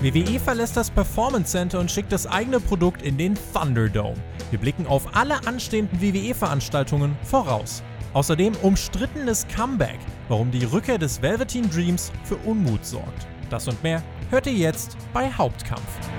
WWE verlässt das Performance Center und schickt das eigene Produkt in den Thunderdome. Wir blicken auf alle anstehenden WWE-Veranstaltungen voraus. Außerdem umstrittenes Comeback, warum die Rückkehr des Velveteen Dreams für Unmut sorgt. Das und mehr hört ihr jetzt bei Hauptkampf.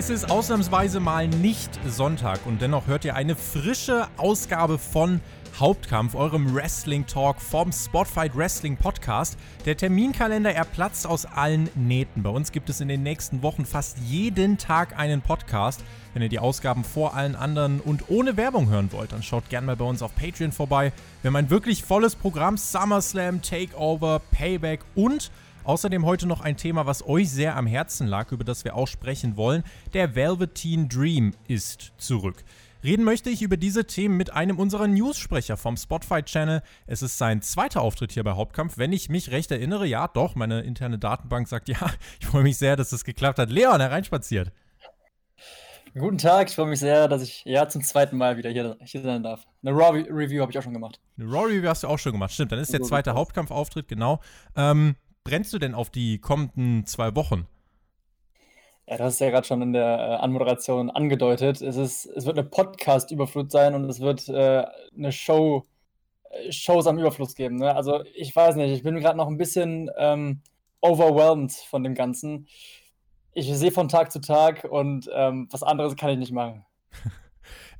Es ist ausnahmsweise mal nicht Sonntag und dennoch hört ihr eine frische Ausgabe von Hauptkampf, eurem Wrestling Talk vom Spotfight Wrestling Podcast. Der Terminkalender, er platzt aus allen Nähten. Bei uns gibt es in den nächsten Wochen fast jeden Tag einen Podcast. Wenn ihr die Ausgaben vor allen anderen und ohne Werbung hören wollt, dann schaut gerne mal bei uns auf Patreon vorbei. Wir haben ein wirklich volles Programm: SummerSlam, Takeover, Payback und Außerdem heute noch ein Thema, was euch sehr am Herzen lag, über das wir auch sprechen wollen. Der Velveteen Dream ist zurück. Reden möchte ich über diese Themen mit einem unserer Newssprecher vom Spotify-Channel. Es ist sein zweiter Auftritt hier bei Hauptkampf. Wenn ich mich recht erinnere, ja, doch, meine interne Datenbank sagt ja. Ich freue mich sehr, dass es geklappt hat. Leon, hereinspaziert. Guten Tag, ich freue mich sehr, dass ich ja zum zweiten Mal wieder hier, hier sein darf. Eine Raw-Review habe ich auch schon gemacht. Eine Raw-Review hast du auch schon gemacht, stimmt. Dann ist der zweite Hauptkampfauftritt, genau. Ähm, brennst du denn auf die kommenden zwei Wochen? Ja, das ist ja gerade schon in der äh, Anmoderation angedeutet. Es, ist, es wird eine Podcast-Überflut sein und es wird äh, eine Show, äh, Shows am Überfluss geben. Ne? Also ich weiß nicht, ich bin gerade noch ein bisschen ähm, overwhelmed von dem Ganzen. Ich sehe von Tag zu Tag und ähm, was anderes kann ich nicht machen.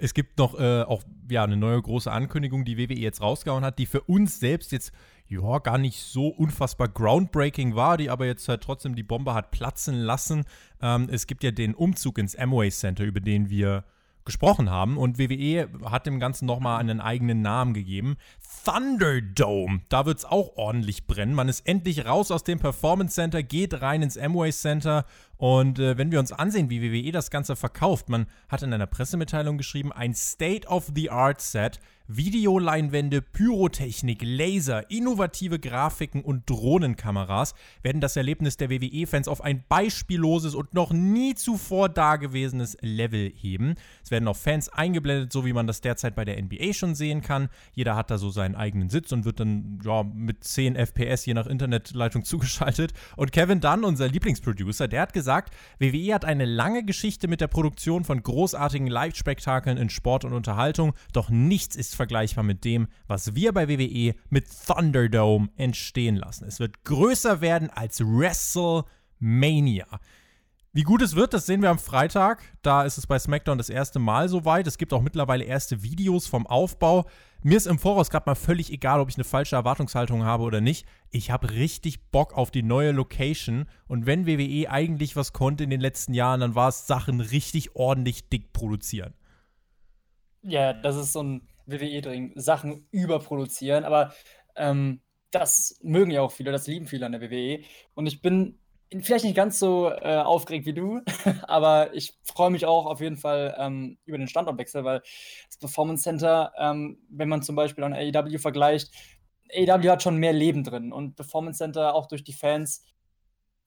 Es gibt noch äh, auch ja, eine neue große Ankündigung, die WWE jetzt rausgehauen hat, die für uns selbst jetzt ja, gar nicht so unfassbar groundbreaking war, die aber jetzt halt trotzdem die Bombe hat platzen lassen. Ähm, es gibt ja den Umzug ins Amway Center, über den wir gesprochen haben. Und WWE hat dem Ganzen nochmal einen eigenen Namen gegeben. Thunderdome. Da wird es auch ordentlich brennen. Man ist endlich raus aus dem Performance Center, geht rein ins Amway Center. Und äh, wenn wir uns ansehen, wie WWE das Ganze verkauft, man hat in einer Pressemitteilung geschrieben, ein State-of-the-Art-Set Videoleinwände, Pyrotechnik, Laser, innovative Grafiken und Drohnenkameras werden das Erlebnis der WWE-Fans auf ein beispielloses und noch nie zuvor dagewesenes Level heben. Es werden auch Fans eingeblendet, so wie man das derzeit bei der NBA schon sehen kann. Jeder hat da so seinen eigenen Sitz und wird dann ja, mit 10 FPS je nach Internetleitung zugeschaltet. Und Kevin Dunn, unser Lieblingsproducer, der hat gesagt, WWE hat eine lange Geschichte mit der Produktion von großartigen Live-Spektakeln in Sport und Unterhaltung, doch nichts ist vergleichbar mit dem, was wir bei WWE mit Thunderdome entstehen lassen. Es wird größer werden als WrestleMania. Wie gut es wird, das sehen wir am Freitag. Da ist es bei SmackDown das erste Mal soweit. Es gibt auch mittlerweile erste Videos vom Aufbau. Mir ist im Voraus gerade mal völlig egal, ob ich eine falsche Erwartungshaltung habe oder nicht. Ich habe richtig Bock auf die neue Location. Und wenn WWE eigentlich was konnte in den letzten Jahren, dann war es Sachen richtig ordentlich dick produzieren. Ja, das ist so ein WWE-Ding, Sachen überproduzieren, aber ähm, das mögen ja auch viele, das lieben viele an der WWE. Und ich bin vielleicht nicht ganz so äh, aufgeregt wie du, aber ich freue mich auch auf jeden Fall ähm, über den Standortwechsel, weil das Performance Center, ähm, wenn man zum Beispiel an AEW vergleicht, AEW hat schon mehr Leben drin und Performance Center auch durch die Fans,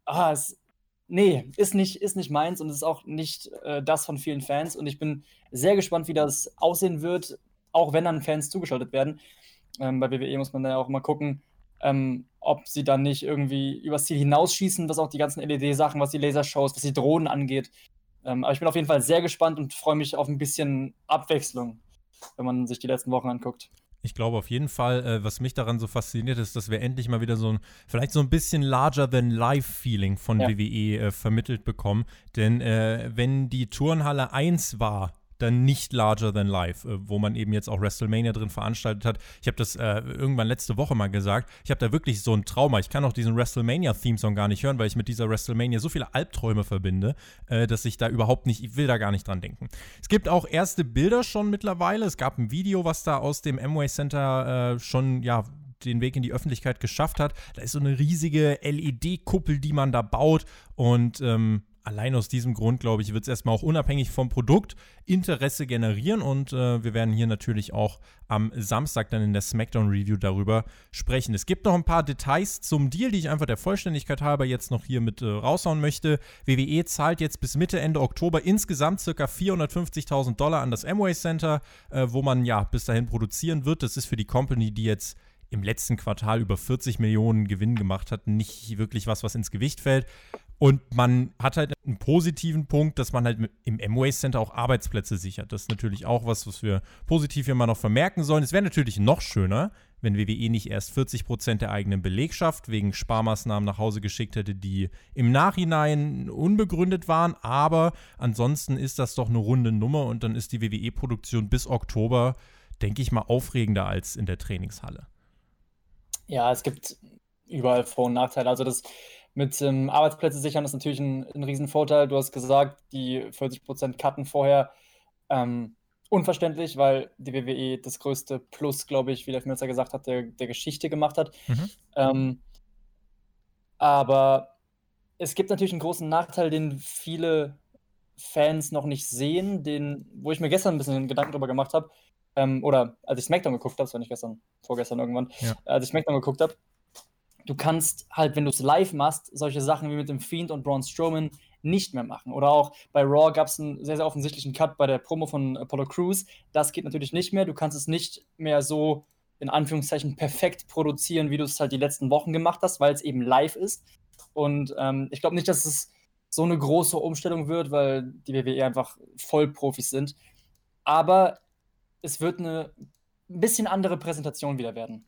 ah, es, nee, ist nicht, ist nicht meins und ist auch nicht äh, das von vielen Fans und ich bin sehr gespannt, wie das aussehen wird auch wenn dann Fans zugeschaltet werden. Ähm, bei WWE muss man da ja auch mal gucken, ähm, ob sie dann nicht irgendwie übers Ziel hinausschießen, was auch die ganzen LED-Sachen, was die Lasershows, was die Drohnen angeht. Ähm, aber ich bin auf jeden Fall sehr gespannt und freue mich auf ein bisschen Abwechslung, wenn man sich die letzten Wochen anguckt. Ich glaube auf jeden Fall, äh, was mich daran so fasziniert ist, dass wir endlich mal wieder so ein, vielleicht so ein bisschen larger than life Feeling von ja. WWE äh, vermittelt bekommen. Denn äh, wenn die Turnhalle 1 war, dann nicht larger than life, äh, wo man eben jetzt auch WrestleMania drin veranstaltet hat. Ich habe das äh, irgendwann letzte Woche mal gesagt. Ich habe da wirklich so ein Trauma. Ich kann auch diesen WrestleMania-Theme-Song gar nicht hören, weil ich mit dieser WrestleMania so viele Albträume verbinde, äh, dass ich da überhaupt nicht, ich will da gar nicht dran denken. Es gibt auch erste Bilder schon mittlerweile. Es gab ein Video, was da aus dem Amway Center äh, schon, ja, den Weg in die Öffentlichkeit geschafft hat. Da ist so eine riesige LED-Kuppel, die man da baut und ähm, allein aus diesem Grund, glaube ich, wird es erstmal auch unabhängig vom Produkt Interesse generieren und äh, wir werden hier natürlich auch am Samstag dann in der SmackDown Review darüber sprechen. Es gibt noch ein paar Details zum Deal, die ich einfach der Vollständigkeit halber jetzt noch hier mit äh, raushauen möchte. WWE zahlt jetzt bis Mitte, Ende Oktober insgesamt ca. 450.000 Dollar an das Amway Center, äh, wo man ja bis dahin produzieren wird. Das ist für die Company, die jetzt im letzten Quartal über 40 Millionen Gewinn gemacht hat, nicht wirklich was, was ins Gewicht fällt. Und man hat halt einen positiven Punkt, dass man halt im Amway Center auch Arbeitsplätze sichert. Das ist natürlich auch was, was wir positiv immer noch vermerken sollen. Es wäre natürlich noch schöner, wenn WWE nicht erst 40 Prozent der eigenen Belegschaft wegen Sparmaßnahmen nach Hause geschickt hätte, die im Nachhinein unbegründet waren. Aber ansonsten ist das doch eine runde Nummer und dann ist die WWE-Produktion bis Oktober, denke ich mal, aufregender als in der Trainingshalle. Ja, es gibt überall Vor- und Nachteile. Also das mit ähm, Arbeitsplätze sichern ist natürlich ein, ein Riesenvorteil. Du hast gesagt, die 40% Cutten vorher. Ähm, unverständlich, weil die WWE das größte Plus, glaube ich, wie der Schmelzer gesagt hat, der, der Geschichte gemacht hat. Mhm. Ähm, aber es gibt natürlich einen großen Nachteil, den viele Fans noch nicht sehen, den, wo ich mir gestern ein bisschen Gedanken drüber gemacht habe, ähm, oder als ich SmackDown geguckt habe, das war nicht gestern, vorgestern irgendwann, ja. als ich SmackDown geguckt habe, du kannst halt, wenn du es live machst, solche Sachen wie mit dem Fiend und Braun Strowman nicht mehr machen. Oder auch bei Raw gab es einen sehr, sehr offensichtlichen Cut bei der Promo von Apollo Crews. Das geht natürlich nicht mehr. Du kannst es nicht mehr so in Anführungszeichen perfekt produzieren, wie du es halt die letzten Wochen gemacht hast, weil es eben live ist. Und ähm, ich glaube nicht, dass es so eine große Umstellung wird, weil die WWE einfach Vollprofis sind. Aber es wird eine ein bisschen andere Präsentation wieder werden.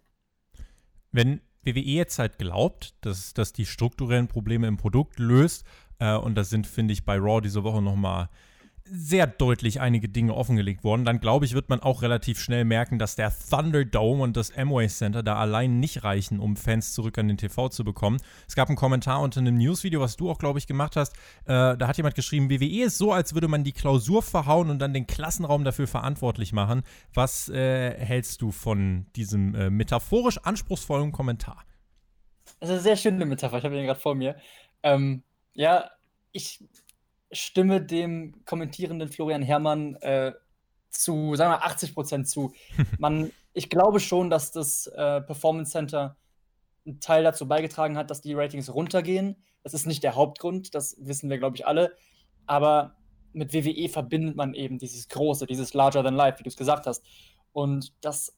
Wenn WWE jetzt halt glaubt, dass das die strukturellen Probleme im Produkt löst, äh, und das sind, finde ich, bei Raw diese Woche nochmal sehr deutlich einige Dinge offengelegt worden, dann glaube ich, wird man auch relativ schnell merken, dass der Thunderdome und das Amway Center da allein nicht reichen, um Fans zurück an den TV zu bekommen. Es gab einen Kommentar unter einem Newsvideo, was du auch, glaube ich, gemacht hast. Äh, da hat jemand geschrieben, WWE ist so, als würde man die Klausur verhauen und dann den Klassenraum dafür verantwortlich machen. Was äh, hältst du von diesem äh, metaphorisch anspruchsvollen Kommentar? Das ist eine sehr schöne Metapher, ich habe ihn gerade vor mir. Ähm, ja, ich stimme dem kommentierenden Florian Herrmann äh, zu, sagen wir 80 Prozent zu. Man, ich glaube schon, dass das äh, Performance Center einen Teil dazu beigetragen hat, dass die Ratings runtergehen. Das ist nicht der Hauptgrund, das wissen wir, glaube ich, alle. Aber mit WWE verbindet man eben dieses Große, dieses Larger than Life, wie du es gesagt hast. Und das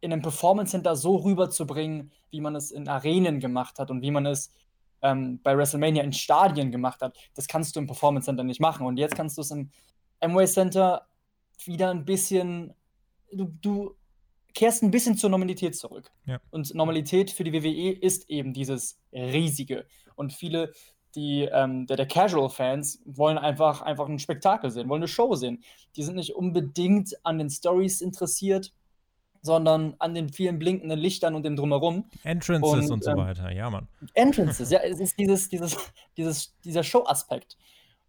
in einem Performance Center so rüberzubringen, wie man es in Arenen gemacht hat und wie man es ähm, bei WrestleMania in Stadien gemacht hat, das kannst du im Performance Center nicht machen. Und jetzt kannst du es im Amway Center wieder ein bisschen, du, du kehrst ein bisschen zur Normalität zurück. Ja. Und Normalität für die WWE ist eben dieses riesige. Und viele, die, ähm, der, der Casual-Fans wollen einfach, einfach ein Spektakel sehen, wollen eine Show sehen. Die sind nicht unbedingt an den Stories interessiert, sondern an den vielen blinkenden Lichtern und dem Drumherum. Entrances und, und so ähm, weiter, ja, Mann. Entrances, ja, es ist dieses, dieses, dieses, dieser Show-Aspekt.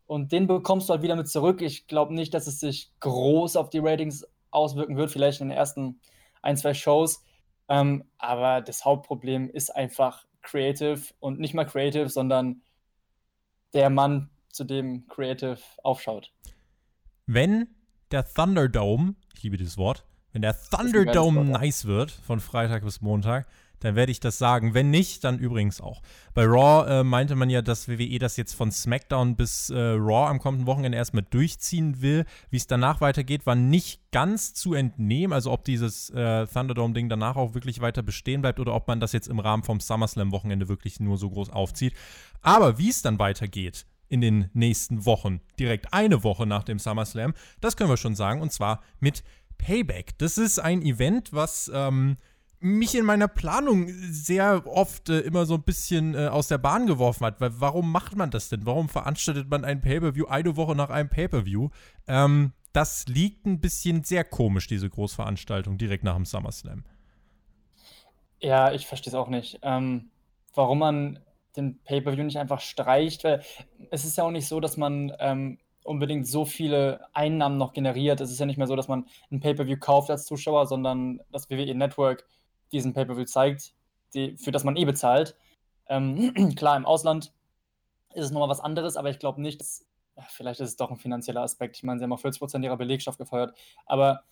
Und den bekommst du halt wieder mit zurück. Ich glaube nicht, dass es sich groß auf die Ratings auswirken wird, vielleicht in den ersten ein, zwei Shows. Ähm, aber das Hauptproblem ist einfach Creative und nicht mal Creative, sondern der Mann, zu dem Creative aufschaut. Wenn der Thunderdome, ich liebe dieses Wort, wenn der Thunderdome nice wird, von Freitag bis Montag, dann werde ich das sagen. Wenn nicht, dann übrigens auch. Bei Raw äh, meinte man ja, dass WWE das jetzt von SmackDown bis äh, Raw am kommenden Wochenende erstmal durchziehen will. Wie es danach weitergeht, war nicht ganz zu entnehmen. Also ob dieses äh, Thunderdome-Ding danach auch wirklich weiter bestehen bleibt oder ob man das jetzt im Rahmen vom SummerSlam-Wochenende wirklich nur so groß aufzieht. Aber wie es dann weitergeht, in den nächsten Wochen, direkt eine Woche nach dem SummerSlam, das können wir schon sagen, und zwar mit Payback. Das ist ein Event, was ähm, mich in meiner Planung sehr oft äh, immer so ein bisschen äh, aus der Bahn geworfen hat. Weil warum macht man das denn? Warum veranstaltet man ein Pay-Per-View eine Woche nach einem Pay-Per-View? Ähm, das liegt ein bisschen sehr komisch, diese Großveranstaltung direkt nach dem SummerSlam. Ja, ich verstehe es auch nicht. Ähm, warum man den Pay-Per-View nicht einfach streicht, weil es ist ja auch nicht so, dass man ähm, unbedingt so viele Einnahmen noch generiert. Es ist ja nicht mehr so, dass man ein Pay-Per-View kauft als Zuschauer, sondern das WWE Network diesen Pay-Per-View zeigt, die, für das man eh bezahlt. Ähm, klar, im Ausland ist es nochmal was anderes, aber ich glaube nicht, dass, vielleicht ist es doch ein finanzieller Aspekt. Ich meine, sie haben auch 40% ihrer Belegschaft gefeuert, aber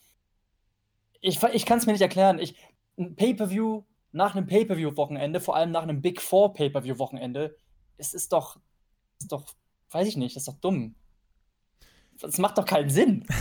ich, ich kann es mir nicht erklären. Ich, ein Pay-Per-View nach einem Pay-Per-View-Wochenende, vor allem nach einem Big Four Pay-Per-View-Wochenende, es ist doch, ist doch, weiß ich nicht, das ist doch dumm. Das macht doch keinen Sinn.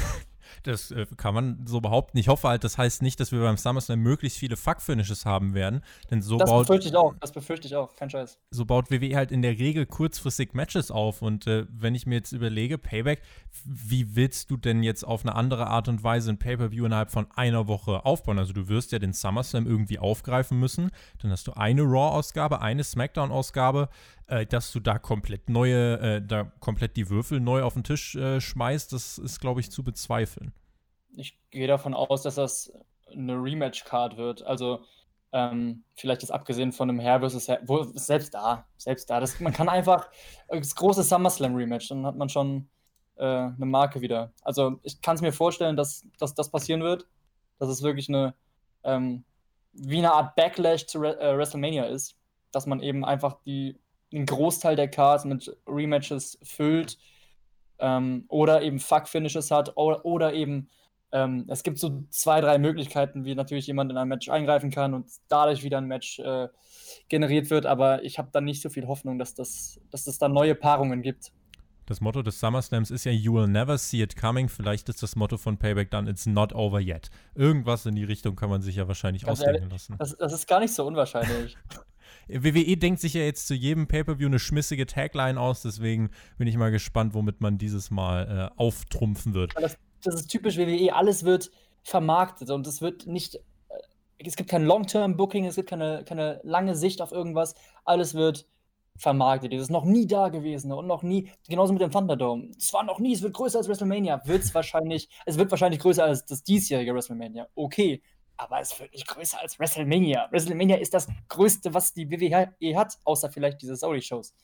Das äh, kann man so behaupten. Ich hoffe halt, das heißt nicht, dass wir beim SummerSlam möglichst viele Fuck-Finishes haben werden. Denn so das baut, befürchte ich auch. Das befürchte ich auch. Kein Scheiß. So baut WWE halt in der Regel kurzfristig Matches auf. Und äh, wenn ich mir jetzt überlege, Payback, wie willst du denn jetzt auf eine andere Art und Weise ein Pay-Per-View innerhalb von einer Woche aufbauen? Also du wirst ja den SummerSlam irgendwie aufgreifen müssen. Dann hast du eine Raw-Ausgabe, eine SmackDown-Ausgabe äh, dass du da komplett neue, äh, da komplett die Würfel neu auf den Tisch äh, schmeißt, das ist, glaube ich, zu bezweifeln. Ich gehe davon aus, dass das eine Rematch-Card wird. Also ähm, vielleicht ist abgesehen von einem Hair versus selbst da, selbst da. Das, man kann einfach das große SummerSlam-Rematch, dann hat man schon äh, eine Marke wieder. Also ich kann es mir vorstellen, dass, dass das passieren wird. Dass es wirklich eine ähm, wie eine Art Backlash zu Re äh, WrestleMania ist. Dass man eben einfach die einen Großteil der Cards mit Rematches füllt ähm, oder eben Fuck-Finishes hat oder, oder eben ähm, es gibt so zwei, drei Möglichkeiten, wie natürlich jemand in ein Match eingreifen kann und dadurch wieder ein Match äh, generiert wird, aber ich habe da nicht so viel Hoffnung, dass das, dass es da neue Paarungen gibt. Das Motto des SummerSlams ist ja You will never see it coming. Vielleicht ist das Motto von Payback dann It's not over yet. Irgendwas in die Richtung kann man sich ja wahrscheinlich Ganz ausdenken lassen. Das, das, ist gar nicht so unwahrscheinlich. WWE denkt sich ja jetzt zu jedem Pay-Per-View eine schmissige Tagline aus, deswegen bin ich mal gespannt, womit man dieses Mal äh, auftrumpfen wird. Das, das, ist typisch WWE, alles wird vermarktet und es wird nicht, äh, es gibt kein Long-Term-Booking, es gibt keine, keine lange Sicht auf irgendwas, alles wird vermarktet. Das ist noch nie da gewesen und noch nie, genauso mit dem Thunderdome. Es war noch nie, es wird größer als WrestleMania. Wird es wahrscheinlich, es wird wahrscheinlich größer als das diesjährige WrestleMania. Okay, aber es wird nicht größer als WrestleMania. WrestleMania ist das Größte, was die WWE hat, außer vielleicht diese Saudi-Shows.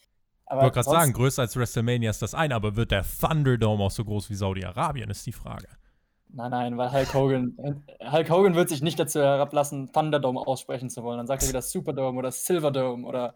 Ich wollte gerade sagen, größer als WrestleMania ist das eine, aber wird der Thunderdome auch so groß wie Saudi-Arabien, ist die Frage. Nein, nein, weil Hulk Hogan, Hulk Hogan wird sich nicht dazu herablassen, Thunderdome aussprechen zu wollen. Dann sagt er wieder Superdome oder Silverdome oder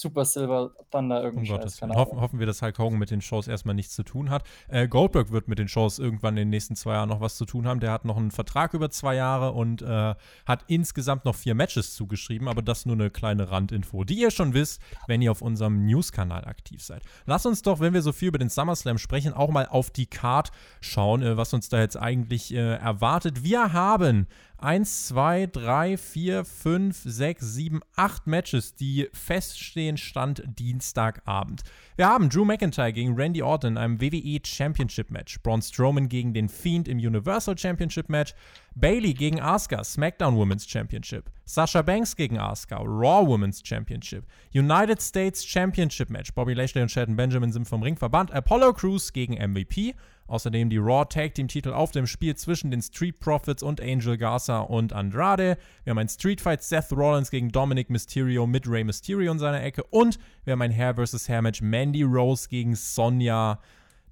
Super Silver Thunder irgendwie. Um Gottes Willen. Hoffen, hoffen wir, dass Hulk Hogan mit den Shows erstmal nichts zu tun hat. Äh, Goldberg wird mit den Shows irgendwann in den nächsten zwei Jahren noch was zu tun haben. Der hat noch einen Vertrag über zwei Jahre und äh, hat insgesamt noch vier Matches zugeschrieben, aber das nur eine kleine Randinfo, die ihr schon wisst, wenn ihr auf unserem News-Kanal aktiv seid. Lasst uns doch, wenn wir so viel über den SummerSlam sprechen, auch mal auf die Card schauen, äh, was uns da jetzt eigentlich äh, erwartet. Wir haben 1, 2, 3, 4, 5, 6, 7, 8 Matches, die feststehen, Stand Dienstagabend. Wir haben Drew McIntyre gegen Randy Orton in einem WWE Championship Match, Braun Strowman gegen den Fiend im Universal Championship Match, Bailey gegen Asuka, SmackDown Women's Championship, Sasha Banks gegen Asuka, Raw Women's Championship, United States Championship Match, Bobby Lashley und Shelton Benjamin sind vom Ring verbannt, Apollo Crews gegen MVP, Außerdem die Raw Tag Team Titel auf dem Spiel zwischen den Street Profits und Angel Garza und Andrade. Wir haben ein Street Fight Seth Rollins gegen Dominic Mysterio mit Rey Mysterio in seiner Ecke. Und wir haben ein Hair vs. Hair Match Mandy Rose gegen Sonja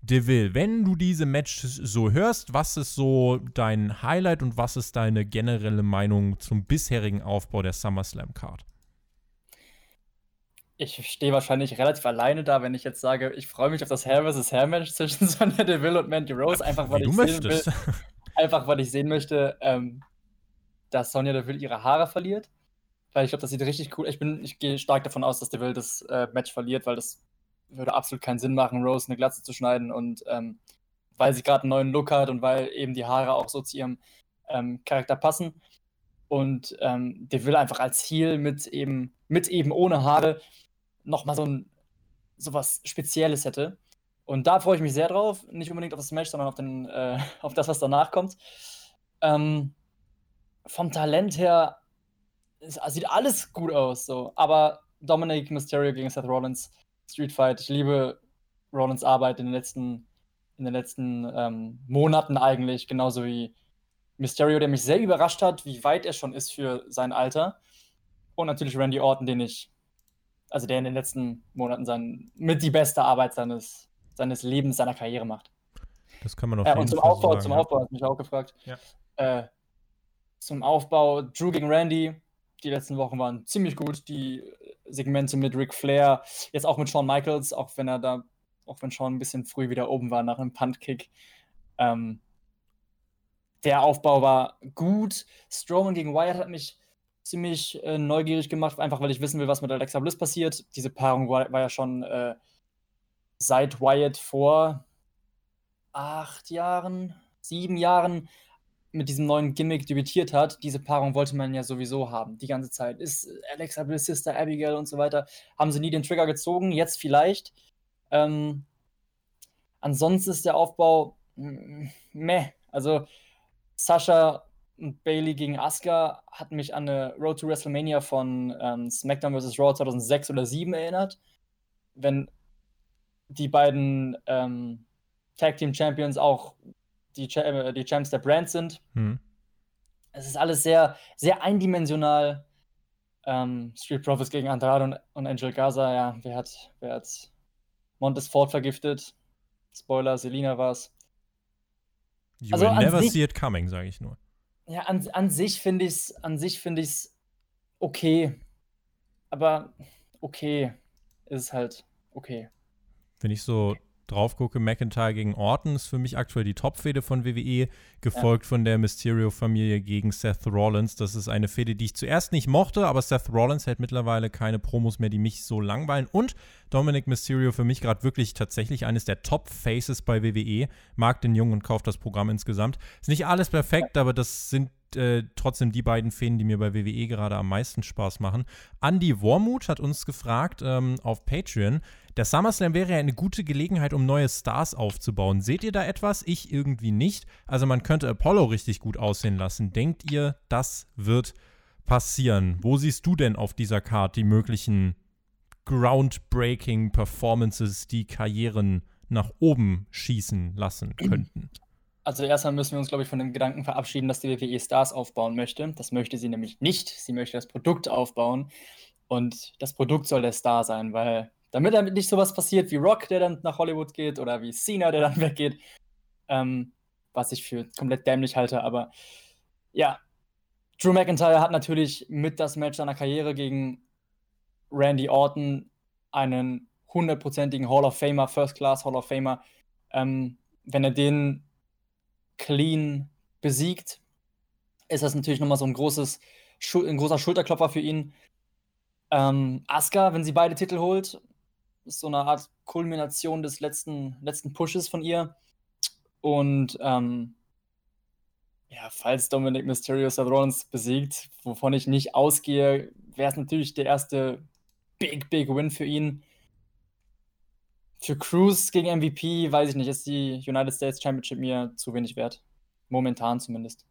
Deville. Wenn du diese Matches so hörst, was ist so dein Highlight und was ist deine generelle Meinung zum bisherigen Aufbau der SummerSlam Card? Ich stehe wahrscheinlich relativ alleine da, wenn ich jetzt sage, ich freue mich auf das Hair vs. Hair Match zwischen Sonja Deville und Mandy Rose, einfach weil, ich sehen, will, einfach, weil ich sehen möchte, ähm, dass Sonja Deville ihre Haare verliert. Weil ich glaube, das sieht richtig cool. Ich bin, ich gehe stark davon aus, dass Deville das äh, Match verliert, weil das würde absolut keinen Sinn machen, Rose eine Glatze zu schneiden und ähm, weil sie gerade einen neuen Look hat und weil eben die Haare auch so zu ihrem ähm, Charakter passen. Und ähm, Deville einfach als Heel mit eben, mit eben ohne Haare nochmal so ein sowas Spezielles hätte. Und da freue ich mich sehr drauf. Nicht unbedingt auf das Match, sondern auf, den, äh, auf das, was danach kommt. Ähm, vom Talent her ist, sieht alles gut aus. So. Aber Dominic Mysterio gegen Seth Rollins, Street Fight. Ich liebe Rollins Arbeit in den letzten, in den letzten ähm, Monaten eigentlich. Genauso wie Mysterio, der mich sehr überrascht hat, wie weit er schon ist für sein Alter. Und natürlich Randy Orton, den ich also der in den letzten Monaten sein, mit die beste Arbeit seines, seines Lebens, seiner Karriere macht. Das kann man auf äh, jeden Und zum Fall Aufbau, sagen, zum ja. Aufbau hat mich auch gefragt. Ja. Äh, zum Aufbau Drew gegen Randy. Die letzten Wochen waren ziemlich gut. Die Segmente mit Ric Flair, jetzt auch mit Shawn Michaels, auch wenn er da, auch wenn Shawn ein bisschen früh wieder oben war nach einem Punt-Kick. Ähm, der Aufbau war gut. Strowman gegen Wyatt hat mich ziemlich äh, neugierig gemacht, einfach weil ich wissen will, was mit Alexa Bliss passiert. Diese Paarung war, war ja schon äh, seit Wyatt vor acht Jahren, sieben Jahren mit diesem neuen Gimmick debütiert hat. Diese Paarung wollte man ja sowieso haben, die ganze Zeit. Ist Alexa Bliss, Sister Abigail und so weiter. Haben sie nie den Trigger gezogen, jetzt vielleicht. Ähm, ansonsten ist der Aufbau mm, meh. Also Sascha Bailey gegen Asuka hat mich an eine Road to WrestleMania von ähm, SmackDown vs. Raw 2006 oder 2007 erinnert. Wenn die beiden ähm, Tag Team Champions auch die, Ch äh, die Champs der Brand sind. Hm. Es ist alles sehr, sehr eindimensional. Ähm, Street Profits gegen Andrade und, und, Angel Gaza, ja, wer hat, wer hat Montes Ford vergiftet? Spoiler, Selina war's. You also will never see it coming, sage ich nur. Ja, an, an sich finde ich es an sich finde ich okay. Aber okay ist halt okay. Wenn ich so drauf gucke, McIntyre gegen Orton ist für mich aktuell die Top-Fehde von WWE, gefolgt ja. von der Mysterio-Familie gegen Seth Rollins. Das ist eine Fehde, die ich zuerst nicht mochte, aber Seth Rollins hält mittlerweile keine Promos mehr, die mich so langweilen. Und Dominic Mysterio für mich gerade wirklich tatsächlich eines der Top-Faces bei WWE. Mag den Jungen und kauft das Programm insgesamt. Ist nicht alles perfekt, aber das sind äh, trotzdem die beiden Fäden, die mir bei WWE gerade am meisten Spaß machen. Andy Wormuth hat uns gefragt ähm, auf Patreon, der SummerSlam wäre ja eine gute Gelegenheit, um neue Stars aufzubauen. Seht ihr da etwas? Ich irgendwie nicht. Also man könnte Apollo richtig gut aussehen lassen. Denkt ihr, das wird passieren? Wo siehst du denn auf dieser Card die möglichen groundbreaking Performances, die Karrieren nach oben schießen lassen könnten? Also erstmal müssen wir uns, glaube ich, von dem Gedanken verabschieden, dass die WWE Stars aufbauen möchte. Das möchte sie nämlich nicht. Sie möchte das Produkt aufbauen. Und das Produkt soll der Star sein, weil damit damit nicht sowas passiert wie Rock, der dann nach Hollywood geht, oder wie Cena, der dann weggeht. Ähm, was ich für komplett dämlich halte, aber ja. Drew McIntyre hat natürlich mit das Match seiner Karriere gegen Randy Orton einen hundertprozentigen Hall of Famer, First Class Hall of Famer. Ähm, wenn er den clean besiegt, ist das natürlich nochmal so ein großes, ein großer Schulterklopfer für ihn. Ähm, Asuka, wenn sie beide Titel holt, ist so eine Art Kulmination des letzten, letzten Pushes von ihr. Und ähm, ja, falls Dominic Mysterio Seth Rollins besiegt, wovon ich nicht ausgehe, wäre es natürlich der erste Big, Big Win für ihn. Für Cruz gegen MVP, weiß ich nicht, ist die United States Championship mir zu wenig wert. Momentan zumindest.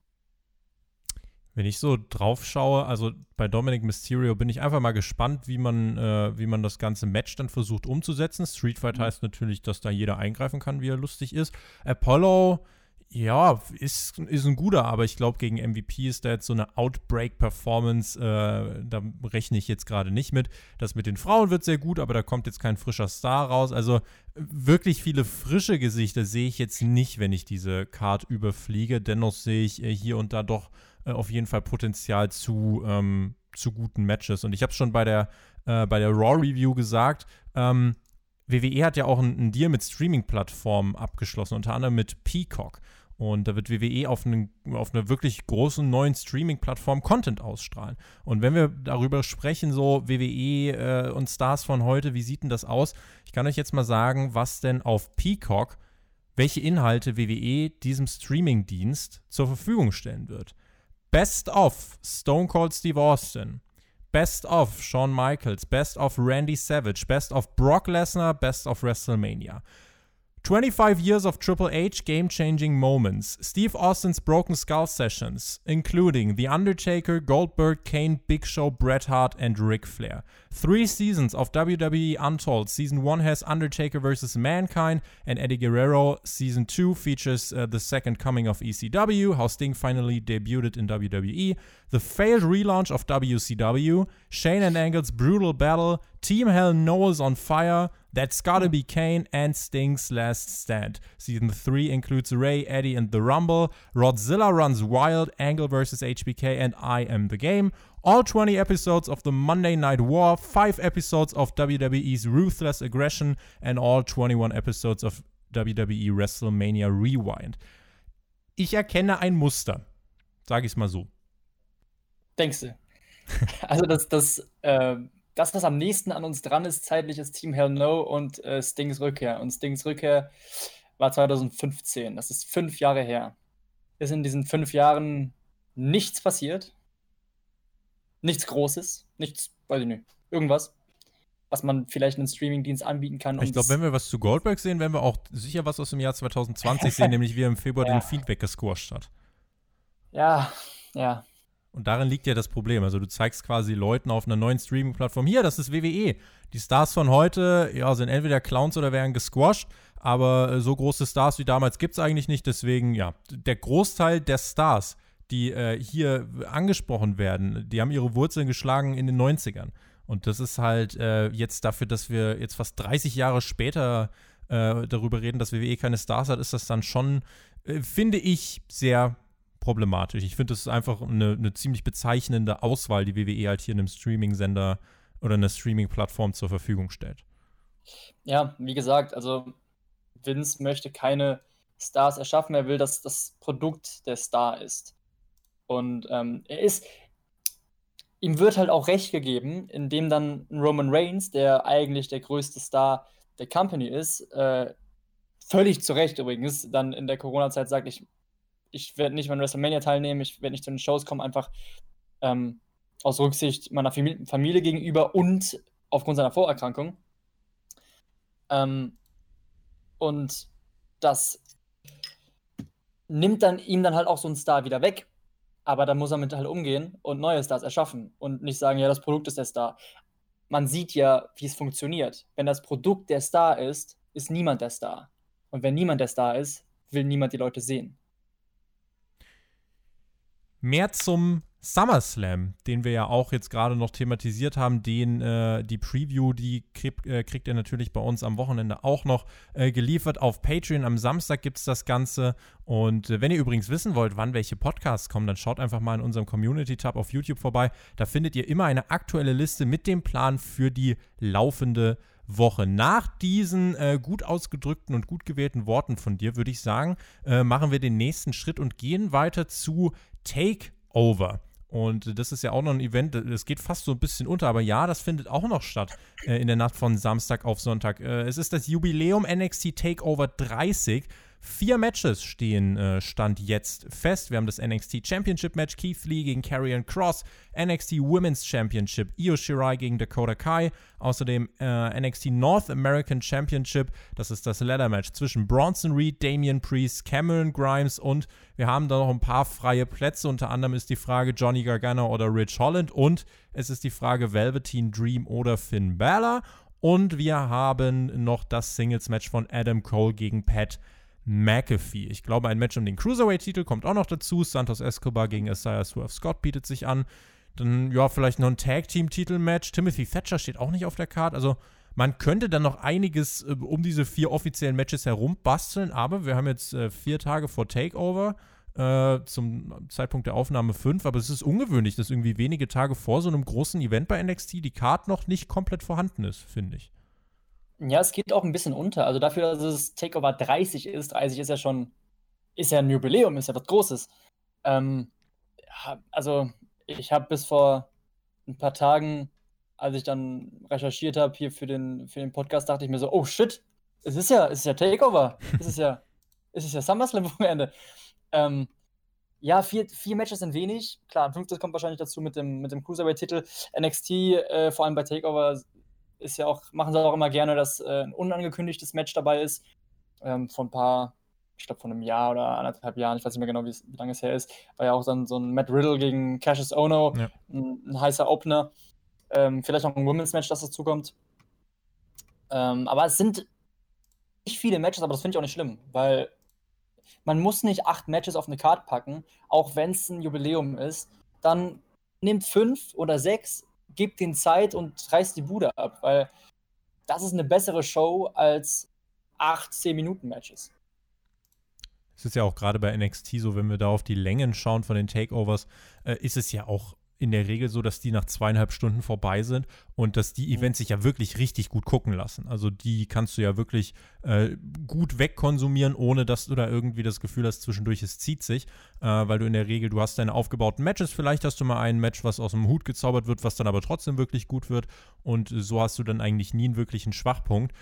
Wenn ich so drauf schaue, also bei Dominic Mysterio bin ich einfach mal gespannt, wie man, äh, wie man das ganze Match dann versucht umzusetzen. Street Fight mhm. heißt natürlich, dass da jeder eingreifen kann, wie er lustig ist. Apollo, ja, ist, ist ein guter, aber ich glaube, gegen MVP ist da jetzt so eine Outbreak-Performance, äh, da rechne ich jetzt gerade nicht mit. Das mit den Frauen wird sehr gut, aber da kommt jetzt kein frischer Star raus. Also wirklich viele frische Gesichter sehe ich jetzt nicht, wenn ich diese Card überfliege. Dennoch sehe ich äh, hier und da doch äh, auf jeden Fall Potenzial zu, ähm, zu guten Matches. Und ich habe es schon bei der, äh, bei der Raw Review gesagt, ähm, WWE hat ja auch einen, Deal mit Streaming-Plattformen abgeschlossen, unter anderem mit Peacock. Und da wird WWE auf, einen, auf einer wirklich großen neuen Streaming-Plattform Content ausstrahlen. Und wenn wir darüber sprechen, so WWE äh, und Stars von heute, wie sieht denn das aus? Ich kann euch jetzt mal sagen, was denn auf Peacock, welche Inhalte WWE diesem Streaming-Dienst zur Verfügung stellen wird. Best of Stone Cold Steve Austin. Best of Shawn Michaels. Best of Randy Savage. Best of Brock Lesnar. Best of WrestleMania. 25 years of Triple H game changing moments. Steve Austin's Broken Skull sessions, including The Undertaker, Goldberg, Kane, Big Show, Bret Hart, and Ric Flair. Three seasons of WWE Untold. Season 1 has Undertaker vs. Mankind, and Eddie Guerrero. Season 2 features uh, the second coming of ECW, how Sting finally debuted in WWE. The failed relaunch of WCW. Shane and Angle's brutal battle. Team Hell Noah's on fire. That's Gotta Be Kane and Sting's Last Stand. Season 3 includes Ray, Eddie, and The Rumble. Rodzilla runs wild, Angle vs. HBK, and I Am the Game. All 20 episodes of the Monday Night War, 5 episodes of WWE's Ruthless Aggression, and all 21 episodes of WWE WrestleMania Rewind. Ich erkenne ein Muster. Sag ich es mal so. Denkst du? also, das, das, äh, das, was am nächsten an uns dran ist, zeitlich ist Team Hell No und äh, Stings Rückkehr. Und Stings Rückkehr war 2015. Das ist fünf Jahre her. Ist in diesen fünf Jahren nichts passiert. Nichts Großes. Nichts, weiß ich nicht. Irgendwas. Was man vielleicht einen Streamingdienst anbieten kann. Ich glaube, wenn wir was zu Goldberg sehen, werden wir auch sicher was aus dem Jahr 2020 sehen, nämlich wie er im Februar ja. den Feed weggesquasht hat. Ja, ja. Und darin liegt ja das Problem. Also du zeigst quasi Leuten auf einer neuen Streaming-Plattform, hier, das ist WWE. Die Stars von heute, ja, sind entweder Clowns oder werden gesquashed, aber äh, so große Stars wie damals gibt es eigentlich nicht. Deswegen, ja, der Großteil der Stars, die äh, hier angesprochen werden, die haben ihre Wurzeln geschlagen in den 90ern. Und das ist halt äh, jetzt dafür, dass wir jetzt fast 30 Jahre später äh, darüber reden, dass WWE keine Stars hat, ist das dann schon, äh, finde ich, sehr problematisch. Ich finde, das ist einfach eine, eine, ziemlich bezeichnende Auswahl, die WWE halt hier in einem Streaming-Sender oder einer Streaming-Plattform zur Verfügung stellt. Ja, wie gesagt, also Vince möchte keine Stars erschaffen, er will, dass das Produkt der Star ist. Und ähm, er ist, ihm wird halt auch recht gegeben, indem dann Roman Reigns, der eigentlich der größte Star der Company ist, äh, völlig zu Recht übrigens, dann in der Corona-Zeit sagt, ich ich werde nicht an WrestleMania teilnehmen, ich werde nicht zu den Shows kommen, einfach ähm, aus Rücksicht meiner Familie gegenüber und aufgrund seiner Vorerkrankung. Ähm, und das nimmt dann ihm dann halt auch so einen Star wieder weg. Aber dann muss er mit halt umgehen und neue Stars erschaffen und nicht sagen, ja, das Produkt ist der Star. Man sieht ja, wie es funktioniert. Wenn das Produkt der Star ist, ist niemand der Star. Und wenn niemand der Star ist, will niemand die Leute sehen. Mehr zum SummerSlam, den wir ja auch jetzt gerade noch thematisiert haben, den äh, die Preview, die krieg, äh, kriegt ihr natürlich bei uns am Wochenende auch noch äh, geliefert. Auf Patreon am Samstag gibt es das Ganze. Und äh, wenn ihr übrigens wissen wollt, wann welche Podcasts kommen, dann schaut einfach mal in unserem Community-Tab auf YouTube vorbei. Da findet ihr immer eine aktuelle Liste mit dem Plan für die laufende Woche. Nach diesen äh, gut ausgedrückten und gut gewählten Worten von dir würde ich sagen, äh, machen wir den nächsten Schritt und gehen weiter zu Takeover. Und das ist ja auch noch ein Event, das geht fast so ein bisschen unter, aber ja, das findet auch noch statt äh, in der Nacht von Samstag auf Sonntag. Äh, es ist das Jubiläum NXT Takeover 30. Vier Matches stehen äh, Stand jetzt fest. Wir haben das NXT Championship Match Keith Lee gegen Karrion Cross, NXT Women's Championship Io Shirai gegen Dakota Kai, außerdem äh, NXT North American Championship, das ist das Ladder Match zwischen Bronson Reed, Damian Priest, Cameron Grimes und wir haben da noch ein paar freie Plätze. Unter anderem ist die Frage Johnny Gargano oder Rich Holland und es ist die Frage Velveteen Dream oder Finn Balor. Und wir haben noch das Singles Match von Adam Cole gegen Pat McAfee. Ich glaube, ein Match um den Cruiserweight-Titel kommt auch noch dazu. Santos Escobar gegen Isaiah Swerve Scott bietet sich an. Dann, ja, vielleicht noch ein Tag-Team-Titel-Match. Timothy Thatcher steht auch nicht auf der Karte. Also, man könnte dann noch einiges äh, um diese vier offiziellen Matches herum basteln, aber wir haben jetzt äh, vier Tage vor Takeover. Äh, zum Zeitpunkt der Aufnahme fünf, aber es ist ungewöhnlich, dass irgendwie wenige Tage vor so einem großen Event bei NXT die Card noch nicht komplett vorhanden ist, finde ich. Ja, es geht auch ein bisschen unter. Also dafür, dass es Takeover 30 ist, 30 ist ja schon, ist ja ein Jubiläum, ist ja was Großes. Ähm, also ich habe bis vor ein paar Tagen, als ich dann recherchiert habe hier für den, für den Podcast, dachte ich mir so, oh shit, es ist ja, es ist ja Takeover. es ist ja, es ist ja SummerSlam-Wochenende. Ähm, ja, vier, vier Matches sind wenig. Klar, ein fünftes kommt wahrscheinlich dazu mit dem, mit dem Cruiserweight-Titel. NXT, äh, vor allem bei Takeover, ist ja auch, machen sie auch immer gerne, dass äh, ein unangekündigtes Match dabei ist. Ähm, von ein paar, ich glaube von einem Jahr oder anderthalb Jahren, ich weiß nicht mehr genau, wie, lange es her ist, war ja auch dann so ein Matt Riddle gegen Cassius Ono, ja. ein, ein, heißer Opener. Ähm, vielleicht noch ein Women's Match, das dazu kommt. Ähm, aber es sind nicht viele Matches, aber das finde ich auch nicht schlimm, weil man muss nicht acht Matches auf eine Karte packen, auch wenn es ein Jubiläum ist. Dann nimmt fünf oder sechs gebt den Zeit und reißt die Bude ab, weil das ist eine bessere Show als 8, 10 Minuten Matches. Es ist ja auch gerade bei NXT so, wenn wir da auf die Längen schauen von den Takeovers, äh, ist es ja auch in der Regel so, dass die nach zweieinhalb Stunden vorbei sind und dass die. Events sich ja wirklich richtig gut gucken lassen. Also die kannst du ja wirklich äh, gut wegkonsumieren, ohne dass du da irgendwie das Gefühl hast, zwischendurch es zieht sich, äh, weil du in der Regel, du hast deine aufgebauten Matches, vielleicht hast du mal ein Match, was aus dem Hut gezaubert wird, was dann aber trotzdem wirklich gut wird und so hast du dann eigentlich nie einen wirklichen Schwachpunkt.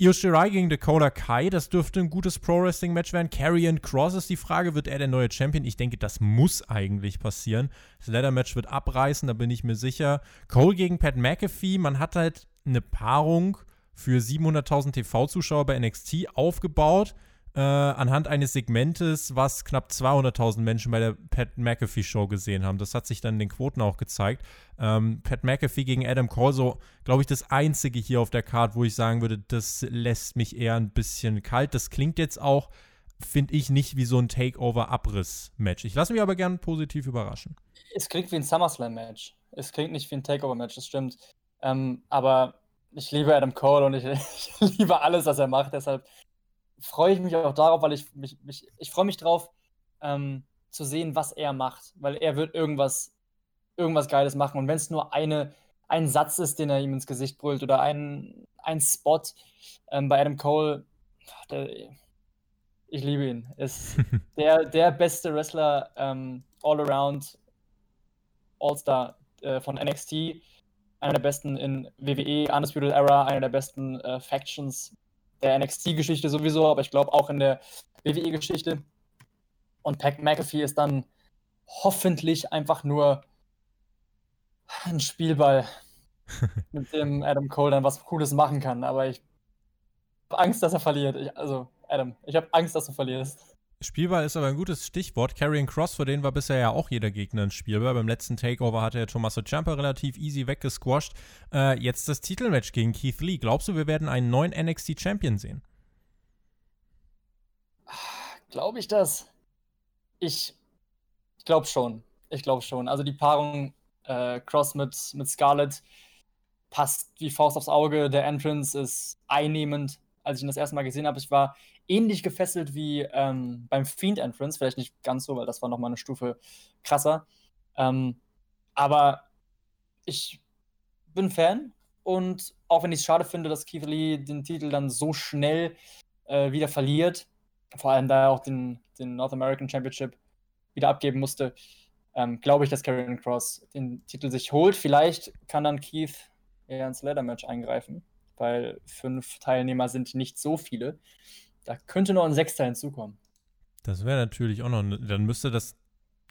Io Shirai gegen Dakota Kai, das dürfte ein gutes Pro-Wrestling-Match werden. Karrion Cross ist die Frage, wird er der neue Champion? Ich denke, das muss eigentlich passieren. Das Leather-Match wird abreißen, da bin ich mir sicher. Cole gegen Pat McAfee, man hat halt eine Paarung für 700.000 TV-Zuschauer bei NXT aufgebaut äh, anhand eines Segmentes, was knapp 200.000 Menschen bei der Pat McAfee Show gesehen haben. Das hat sich dann in den Quoten auch gezeigt. Ähm, Pat McAfee gegen Adam Cole, so glaube ich das einzige hier auf der Karte, wo ich sagen würde, das lässt mich eher ein bisschen kalt. Das klingt jetzt auch, finde ich, nicht wie so ein Takeover-Abriss-Match. Ich lasse mich aber gerne positiv überraschen. Es klingt wie ein SummerSlam-Match. Es klingt nicht wie ein Takeover-Match, das stimmt. Ähm, aber ich liebe Adam Cole und ich, ich, liebe alles, was er macht. Deshalb freue ich mich auch darauf, weil ich mich, mich ich freue mich drauf, ähm, zu sehen, was er macht, weil er wird irgendwas, irgendwas Geiles machen. Und wenn es nur eine, ein Satz ist, den er ihm ins Gesicht brüllt oder ein, ein Spot ähm, bei Adam Cole, der, ich liebe ihn. Ist der, der beste Wrestler ähm, all around, All-Star äh, von NXT. Einer der besten in WWE, Undisputed Era, einer der besten äh, Factions der NXT-Geschichte sowieso, aber ich glaube auch in der WWE-Geschichte. Und Pat McAfee ist dann hoffentlich einfach nur ein Spielball, mit dem Adam Cole dann was Cooles machen kann. Aber ich habe Angst, dass er verliert. Ich, also, Adam, ich habe Angst, dass du verlierst. Spielball ist aber ein gutes Stichwort. Carrying Cross, für den war bisher ja auch jeder Gegner ein Spielball. Beim letzten Takeover hatte er Tommaso Ciampa relativ easy weggesquasht. Äh, jetzt das Titelmatch gegen Keith Lee. Glaubst du, wir werden einen neuen NXT Champion sehen? Glaube ich das? Ich, ich glaube schon. Ich glaube schon. Also die Paarung äh, Cross mit, mit Scarlett passt wie Faust aufs Auge. Der Entrance ist einnehmend. Als ich ihn das erste Mal gesehen habe, ich war ähnlich gefesselt wie ähm, beim Fiend Entrance, vielleicht nicht ganz so, weil das war nochmal eine Stufe krasser. Ähm, aber ich bin Fan und auch wenn ich es schade finde, dass Keith Lee den Titel dann so schnell äh, wieder verliert, vor allem da er auch den, den North American Championship wieder abgeben musste, ähm, glaube ich, dass Karrion Cross den Titel sich holt. Vielleicht kann dann Keith eher ins Leather Match eingreifen, weil fünf Teilnehmer sind nicht so viele. Da könnte noch ein Sechster hinzukommen. Das wäre natürlich auch noch. Dann müsste das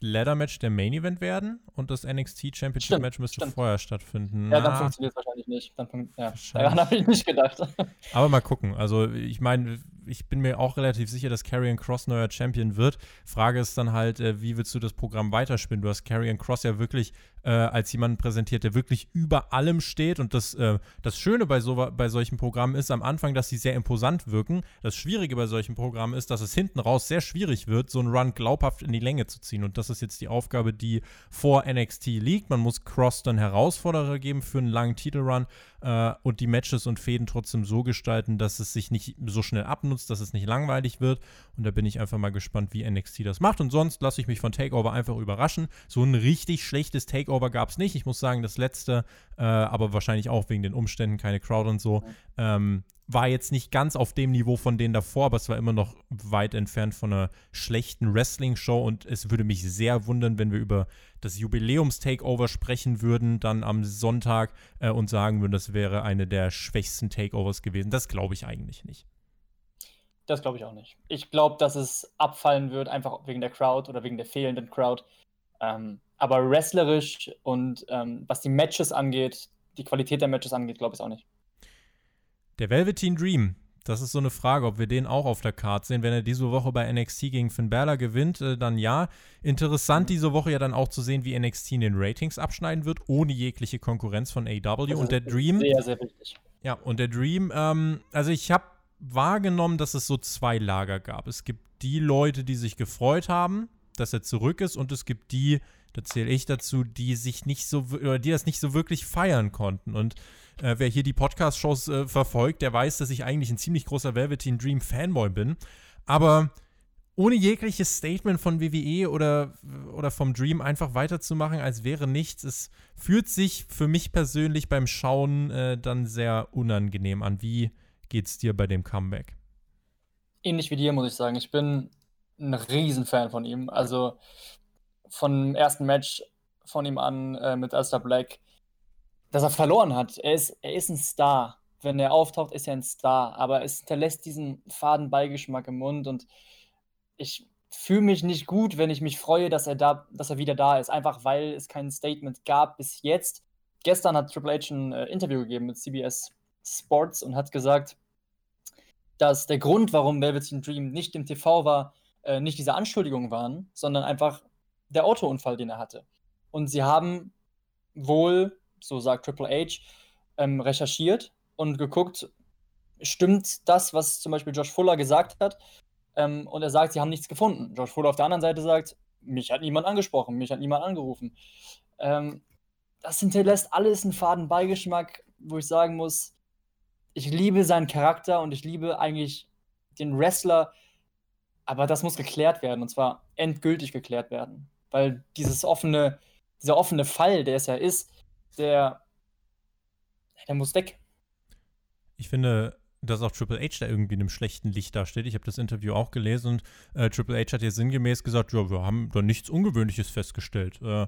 Ladder-Match der Main Event werden und das NXT Championship Match müsste stimmt. vorher stattfinden. Ja, dann funktioniert es wahrscheinlich nicht. Dann, ja, daran habe ich nicht gedacht. Aber mal gucken. Also, ich meine, ich bin mir auch relativ sicher, dass Karrion Cross neuer Champion wird. Frage ist dann halt, äh, wie willst du das Programm weiterspinnen? Du hast Karrion Cross ja wirklich äh, als jemanden präsentiert, der wirklich über allem steht. Und das, äh, das Schöne bei, so, bei solchen Programmen ist am Anfang, dass sie sehr imposant wirken. Das Schwierige bei solchen Programmen ist, dass es hinten raus sehr schwierig wird, so einen Run glaubhaft in die Länge zu ziehen. Und das ist jetzt die Aufgabe, die vor NXT liegt. Man muss Cross dann Herausforderer geben für einen langen Titelrun äh, und die Matches und Fäden trotzdem so gestalten, dass es sich nicht so schnell abnutzt, dass es nicht langweilig wird. Und da bin ich einfach mal gespannt, wie NXT das macht. Und sonst lasse ich mich von Takeover einfach überraschen. So ein richtig schlechtes Takeover gab es nicht. Ich muss sagen, das letzte, äh, aber wahrscheinlich auch wegen den Umständen, keine Crowd und so, ähm, war jetzt nicht ganz auf dem Niveau von denen davor, aber es war immer noch weit entfernt von einer schlechten Wrestling-Show und es würde mich sehr wundern, wenn wir über das Jubiläums-Takeover sprechen würden, dann am Sonntag äh, und sagen würden, das wäre eine der schwächsten Takeovers gewesen. Das glaube ich eigentlich nicht. Das glaube ich auch nicht. Ich glaube, dass es abfallen wird, einfach wegen der Crowd oder wegen der fehlenden Crowd. Ähm, aber wrestlerisch und ähm, was die Matches angeht, die Qualität der Matches angeht, glaube ich auch nicht. Der Velveteen Dream, das ist so eine Frage, ob wir den auch auf der Karte sehen. Wenn er diese Woche bei NXT gegen Finn Balor gewinnt, äh, dann ja. Interessant mhm. diese Woche ja dann auch zu sehen, wie NXT in den Ratings abschneiden wird, ohne jegliche Konkurrenz von AW. Und der Dream. Sehr, sehr wichtig. Ja, und der Dream, ähm, also ich habe wahrgenommen, dass es so zwei Lager gab. Es gibt die Leute, die sich gefreut haben, dass er zurück ist, und es gibt die, da zähle ich dazu, die sich nicht so, oder die das nicht so wirklich feiern konnten. Und äh, wer hier die Podcast-Shows äh, verfolgt, der weiß, dass ich eigentlich ein ziemlich großer Velveteen Dream Fanboy bin. Aber ohne jegliches Statement von WWE oder, oder vom Dream einfach weiterzumachen, als wäre nichts. Es fühlt sich für mich persönlich beim Schauen äh, dann sehr unangenehm an. Wie geht's dir bei dem Comeback? Ähnlich wie dir, muss ich sagen. Ich bin ein Riesenfan von ihm. Also vom ersten Match von ihm an äh, mit Alistair Black, dass er verloren hat. Er ist, er ist ein Star. Wenn er auftaucht, ist er ein Star. Aber es hinterlässt diesen faden Beigeschmack im Mund und ich fühle mich nicht gut, wenn ich mich freue, dass er da, dass er wieder da ist, einfach weil es kein Statement gab bis jetzt. Gestern hat Triple H ein äh, Interview gegeben mit CBS Sports und hat gesagt, dass der Grund, warum Velveteen Dream nicht im TV war, äh, nicht diese Anschuldigungen waren, sondern einfach der Autounfall, den er hatte. Und sie haben wohl, so sagt Triple H, ähm, recherchiert und geguckt, stimmt das, was zum Beispiel Josh Fuller gesagt hat, ähm, und er sagt, sie haben nichts gefunden. George Fuller auf der anderen Seite sagt, mich hat niemand angesprochen, mich hat niemand angerufen. Ähm, das hinterlässt alles einen faden Beigeschmack, wo ich sagen muss, ich liebe seinen Charakter und ich liebe eigentlich den Wrestler, aber das muss geklärt werden und zwar endgültig geklärt werden, weil dieses offene, dieser offene Fall, der es ja ist, der, der muss weg. Ich finde, dass auch Triple H da irgendwie in einem schlechten Licht dasteht. Ich habe das Interview auch gelesen und äh, Triple H hat ja sinngemäß gesagt, ja, wir haben da nichts Ungewöhnliches festgestellt. Äh,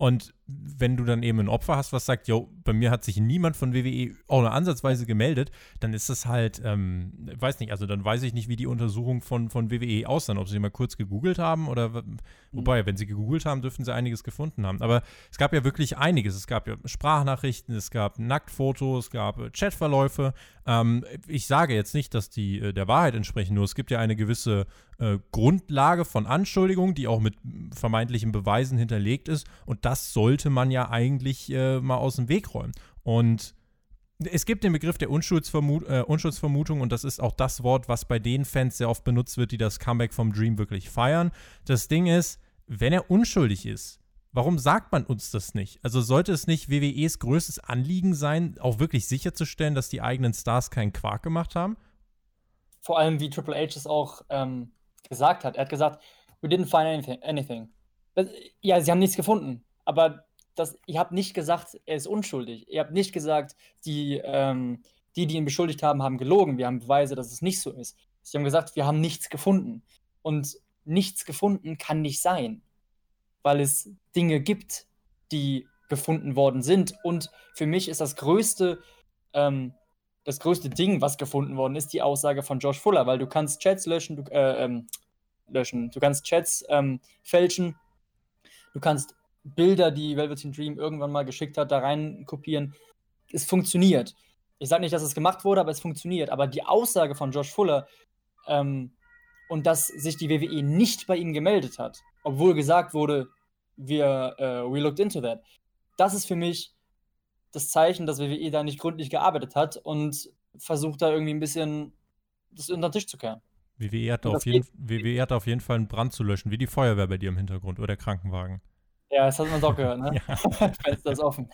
und wenn du dann eben ein Opfer hast, was sagt, jo, bei mir hat sich niemand von WWE auch nur ansatzweise gemeldet, dann ist das halt, ähm, weiß nicht, also dann weiß ich nicht, wie die Untersuchung von, von WWE aussahen, ob sie mal kurz gegoogelt haben oder, mhm. wobei, wenn sie gegoogelt haben, dürften sie einiges gefunden haben. Aber es gab ja wirklich einiges. Es gab ja Sprachnachrichten, es gab Nacktfotos, es gab äh, Chatverläufe. Ähm, ich sage jetzt nicht, dass die äh, der Wahrheit entsprechen, nur es gibt ja eine gewisse äh, Grundlage von Anschuldigungen, die auch mit vermeintlichen Beweisen hinterlegt ist und das sollte man ja eigentlich äh, mal aus dem Weg räumen. Und es gibt den Begriff der Unschuldsvermut äh, Unschuldsvermutung und das ist auch das Wort, was bei den Fans sehr oft benutzt wird, die das Comeback vom Dream wirklich feiern. Das Ding ist, wenn er unschuldig ist, warum sagt man uns das nicht? Also sollte es nicht WWEs größtes Anliegen sein, auch wirklich sicherzustellen, dass die eigenen Stars keinen Quark gemacht haben? Vor allem, wie Triple H es auch ähm, gesagt hat. Er hat gesagt, we didn't find anything. Ja, sie haben nichts gefunden. Aber das, ihr habt nicht gesagt, er ist unschuldig. Ihr habt nicht gesagt, die, ähm, die, die ihn beschuldigt haben, haben gelogen. Wir haben Beweise, dass es nicht so ist. Sie haben gesagt, wir haben nichts gefunden. Und nichts gefunden kann nicht sein, weil es Dinge gibt, die gefunden worden sind. Und für mich ist das größte, ähm, das größte Ding, was gefunden worden ist, die Aussage von Josh Fuller, weil du kannst Chats löschen, du, äh, ähm, löschen, du kannst Chats ähm, fälschen, du kannst Bilder, die Velveteen Dream irgendwann mal geschickt hat, da rein kopieren. Es funktioniert. Ich sage nicht, dass es gemacht wurde, aber es funktioniert. Aber die Aussage von Josh Fuller ähm, und dass sich die WWE nicht bei ihm gemeldet hat, obwohl gesagt wurde, wir, uh, we looked into that, das ist für mich das Zeichen, dass WWE da nicht gründlich gearbeitet hat und versucht da irgendwie ein bisschen das unter den Tisch zu kehren. WWE hat, auf jeden, WWE hat auf jeden Fall einen Brand zu löschen, wie die Feuerwehr bei dir im Hintergrund oder der Krankenwagen. Ja, das hat man auch gehört, ne? ja. Fenster ist offen.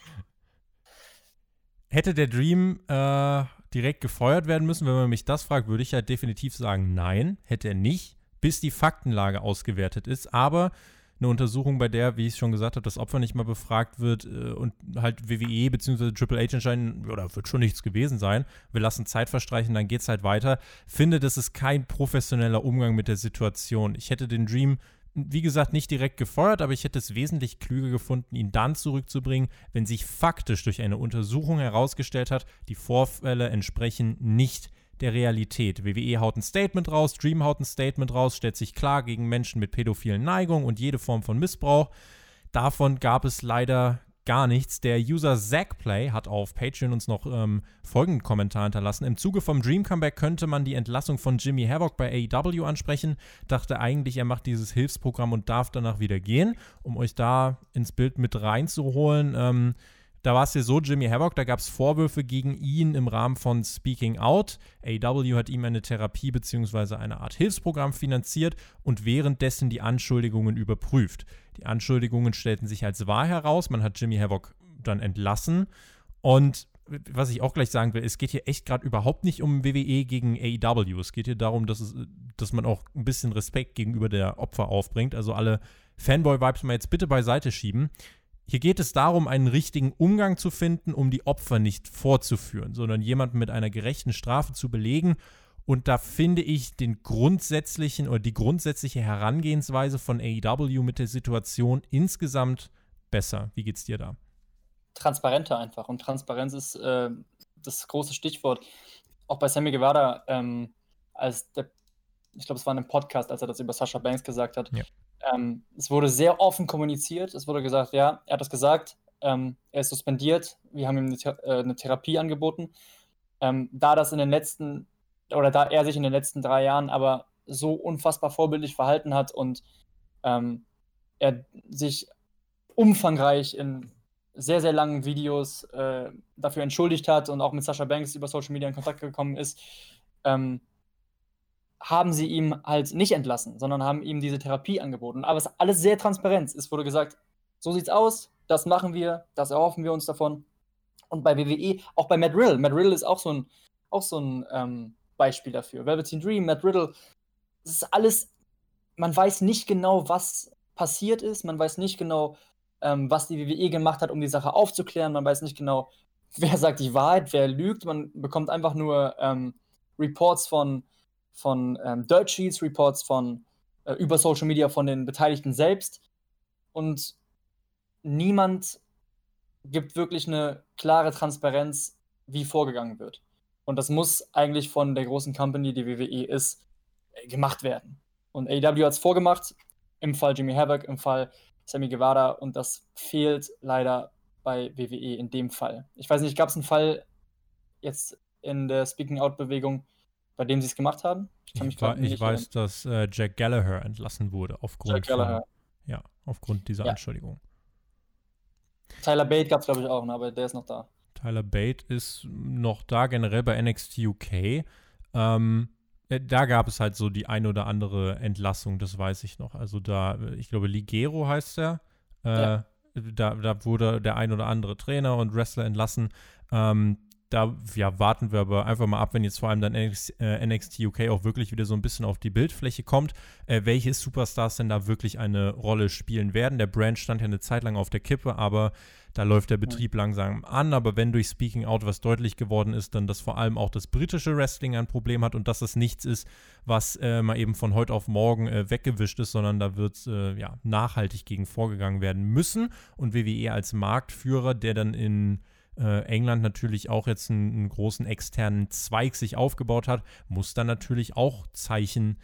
Hätte der Dream äh, direkt gefeuert werden müssen, wenn man mich das fragt, würde ich halt definitiv sagen, nein, hätte er nicht, bis die Faktenlage ausgewertet ist. Aber eine Untersuchung, bei der, wie ich schon gesagt habe, das Opfer nicht mal befragt wird äh, und halt WWE bzw. Triple H entscheiden, oder wird schon nichts gewesen sein, wir lassen Zeit verstreichen, dann geht es halt weiter. Finde, das ist kein professioneller Umgang mit der Situation. Ich hätte den Dream wie gesagt, nicht direkt gefeuert, aber ich hätte es wesentlich klüger gefunden, ihn dann zurückzubringen, wenn sich faktisch durch eine Untersuchung herausgestellt hat, die Vorfälle entsprechen nicht der Realität. WWE haut ein Statement raus, Dream haut ein Statement raus, stellt sich klar gegen Menschen mit pädophilen Neigungen und jede Form von Missbrauch. Davon gab es leider gar nichts. Der User Zackplay hat auf Patreon uns noch ähm, folgenden Kommentar hinterlassen. Im Zuge vom Dream Comeback könnte man die Entlassung von Jimmy Havoc bei AEW ansprechen. Dachte eigentlich, er macht dieses Hilfsprogramm und darf danach wieder gehen. Um euch da ins Bild mit reinzuholen, ähm, Da war es ja so, Jimmy Havoc, da gab es Vorwürfe gegen ihn im Rahmen von Speaking Out. AW hat ihm eine Therapie bzw. eine Art Hilfsprogramm finanziert und währenddessen die Anschuldigungen überprüft. Die Anschuldigungen stellten sich als wahr heraus. Man hat Jimmy Havoc dann entlassen. Und was ich auch gleich sagen will, es geht hier echt gerade überhaupt nicht um WWE gegen AEW. Es geht hier darum, dass, es, dass man auch ein bisschen Respekt gegenüber der Opfer aufbringt. Also alle Fanboy-Vibes mal jetzt bitte beiseite schieben. Hier geht es darum, einen richtigen Umgang zu finden, um die Opfer nicht vorzuführen, sondern jemanden mit einer gerechten Strafe zu belegen. Und da finde ich den grundsätzlichen oder die grundsätzliche Herangehensweise von AEW mit der Situation insgesamt besser. Wie geht's dir da? transparenter einfach. Und Transparenz ist äh, das große Stichwort. Auch bei Sammy Guevara, ähm, als der, ich glaube, es war in einem Podcast, als er das über Sascha Banks gesagt hat. Ja. Ähm, es wurde sehr offen kommuniziert. Es wurde gesagt, ja, er hat das gesagt, ähm, er ist suspendiert, wir haben ihm eine, äh, eine Therapie angeboten. Ähm, da das in den letzten, oder da er sich in den letzten drei Jahren aber so unfassbar vorbildlich verhalten hat und ähm, er sich umfangreich in sehr, sehr langen Videos äh, dafür entschuldigt hat und auch mit Sascha Banks über Social Media in Kontakt gekommen ist, ähm, haben sie ihm halt nicht entlassen, sondern haben ihm diese Therapie angeboten. Aber es ist alles sehr transparent. Es wurde gesagt, so sieht's aus, das machen wir, das erhoffen wir uns davon. Und bei WWE, auch bei Matt Riddle. Matt Riddle ist auch so ein, auch so ein ähm, Beispiel dafür. Velveteen Dream, Matt Riddle, es ist alles, man weiß nicht genau, was passiert ist, man weiß nicht genau, ähm, was die WWE gemacht hat, um die Sache aufzuklären. Man weiß nicht genau, wer sagt die Wahrheit, wer lügt. Man bekommt einfach nur ähm, Reports von, von ähm, Dirt Sheets, Reports von äh, über Social Media von den Beteiligten selbst. Und niemand gibt wirklich eine klare Transparenz, wie vorgegangen wird. Und das muss eigentlich von der großen Company, die WWE ist, äh, gemacht werden. Und AEW hat es vorgemacht, im Fall Jimmy Havoc, im Fall Sammy Guevara und das fehlt leider bei WWE in dem Fall. Ich weiß nicht, gab es einen Fall jetzt in der Speaking-Out-Bewegung, bei dem sie es gemacht haben? Ich, ich, war, ich weiß, dass äh, Jack Gallagher entlassen wurde aufgrund. Von, ja, aufgrund dieser ja. Anschuldigung. Tyler Bate gab es, glaube ich, auch, ne, aber der ist noch da. Tyler Bate ist noch da, generell bei NXT UK. Ähm, äh, da gab es halt so die ein oder andere Entlassung, das weiß ich noch. Also da, ich glaube, Ligero heißt er. Äh, ja. da, da wurde der ein oder andere Trainer und Wrestler entlassen. Ähm, da ja, warten wir aber einfach mal ab, wenn jetzt vor allem dann NXT, äh, NXT UK auch wirklich wieder so ein bisschen auf die Bildfläche kommt, äh, welche Superstars denn da wirklich eine Rolle spielen werden. Der Brand stand ja eine Zeit lang auf der Kippe, aber da läuft der Betrieb ja. langsam an. Aber wenn durch Speaking Out was deutlich geworden ist, dann dass vor allem auch das britische Wrestling ein Problem hat und dass es nichts ist, was äh, mal eben von heute auf morgen äh, weggewischt ist, sondern da wird äh, ja nachhaltig gegen vorgegangen werden müssen. Und WWE als Marktführer, der dann in äh, England natürlich auch jetzt einen, einen, großen externen Zweig sich aufgebaut hat, muss dann natürlich auch Zeichen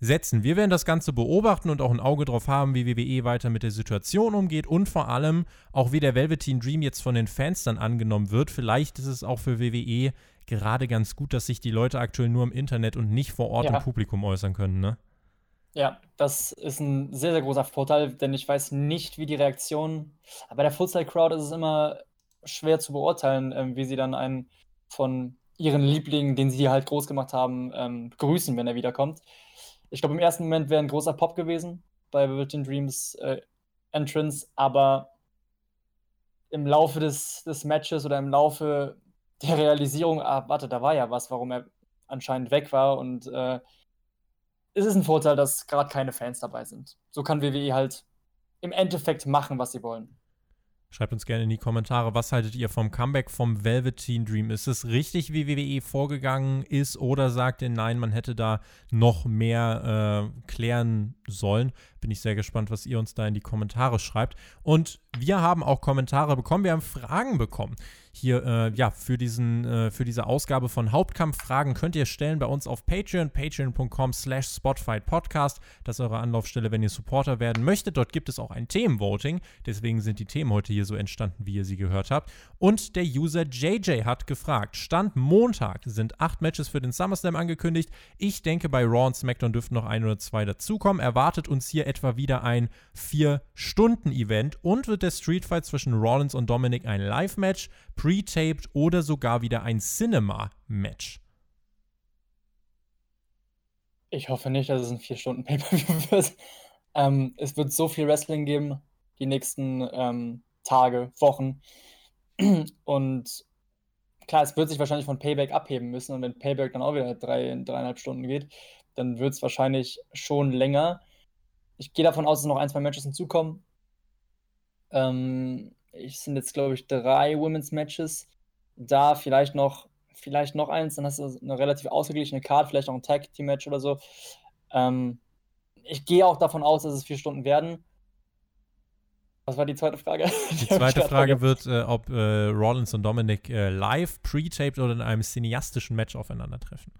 setzen. Wir werden das Ganze beobachten und auch ein Auge drauf haben, wie WWE weiter mit der Situation umgeht und vor allem auch, wie der Velveteen Dream jetzt von den Fans dann angenommen wird. Vielleicht ist es auch für WWE gerade ganz gut, dass sich die Leute aktuell nur im Internet und nicht vor Ort ja. im Publikum äußern können, ne? Ja, das ist ein sehr, sehr großer Vorteil, denn ich weiß nicht, wie die Reaktion. Aber bei der Full-Side-Crowd ist es immer schwer zu beurteilen, ähm, wie sie dann einen von ihren Lieblingen, den sie halt groß gemacht haben, ähm, grüßen, wenn er wiederkommt. Ich glaube, im ersten Moment wäre ein großer Pop gewesen bei Virgin Dreams äh, Entrance, aber im Laufe des, des Matches oder im Laufe der Realisierung, ah, warte, da war ja was, warum er anscheinend weg war und äh, es ist ein Vorteil, dass gerade keine Fans dabei sind. So kann WWE halt im Endeffekt machen, was sie wollen. Schreibt uns gerne in die Kommentare, was haltet ihr vom Comeback vom Velveteen Dream? Ist es richtig, wie WWE vorgegangen ist, oder sagt ihr nein, man hätte da noch mehr äh, klären sollen? Bin ich sehr gespannt, was ihr uns da in die Kommentare schreibt. Und wir haben auch Kommentare bekommen, wir haben Fragen bekommen. Hier äh, ja für diesen äh, für diese Ausgabe von Hauptkampffragen könnt ihr stellen bei uns auf Patreon patreon.com slash Podcast das ist eure Anlaufstelle wenn ihr Supporter werden möchtet. Dort gibt es auch ein Themenvoting. Deswegen sind die Themen heute hier so entstanden wie ihr sie gehört habt. Und der User JJ hat gefragt Stand Montag sind acht Matches für den SummerSlam angekündigt. Ich denke bei Raw und SmackDown dürften noch ein oder zwei dazukommen. Erwartet uns hier etwa wieder ein 4-Stunden-Event und wird der Street Fight zwischen Rollins und Dominic ein Live-Match, pre-taped oder sogar wieder ein Cinema-Match? Ich hoffe nicht, dass es ein 4-Stunden-Pay-Per-View wird. Ähm, es wird so viel Wrestling geben, die nächsten ähm, Tage, Wochen. Und klar, es wird sich wahrscheinlich von Payback abheben müssen. Und wenn Payback dann auch wieder drei, dreieinhalb Stunden geht, dann wird es wahrscheinlich schon länger. Ich gehe davon aus, dass noch ein, zwei Matches hinzukommen. Ähm, ich sind jetzt, glaube ich, drei Women's Matches. Da vielleicht noch, vielleicht noch eins, dann hast du eine relativ ausgeglichene Card, vielleicht noch ein Tag Team Match oder so. Ähm, ich gehe auch davon aus, dass es vier Stunden werden. Was war die zweite Frage? Die zweite Frage wird, äh, ob äh, Rollins und Dominic äh, live, pre-taped oder in einem cineastischen Match aufeinandertreffen.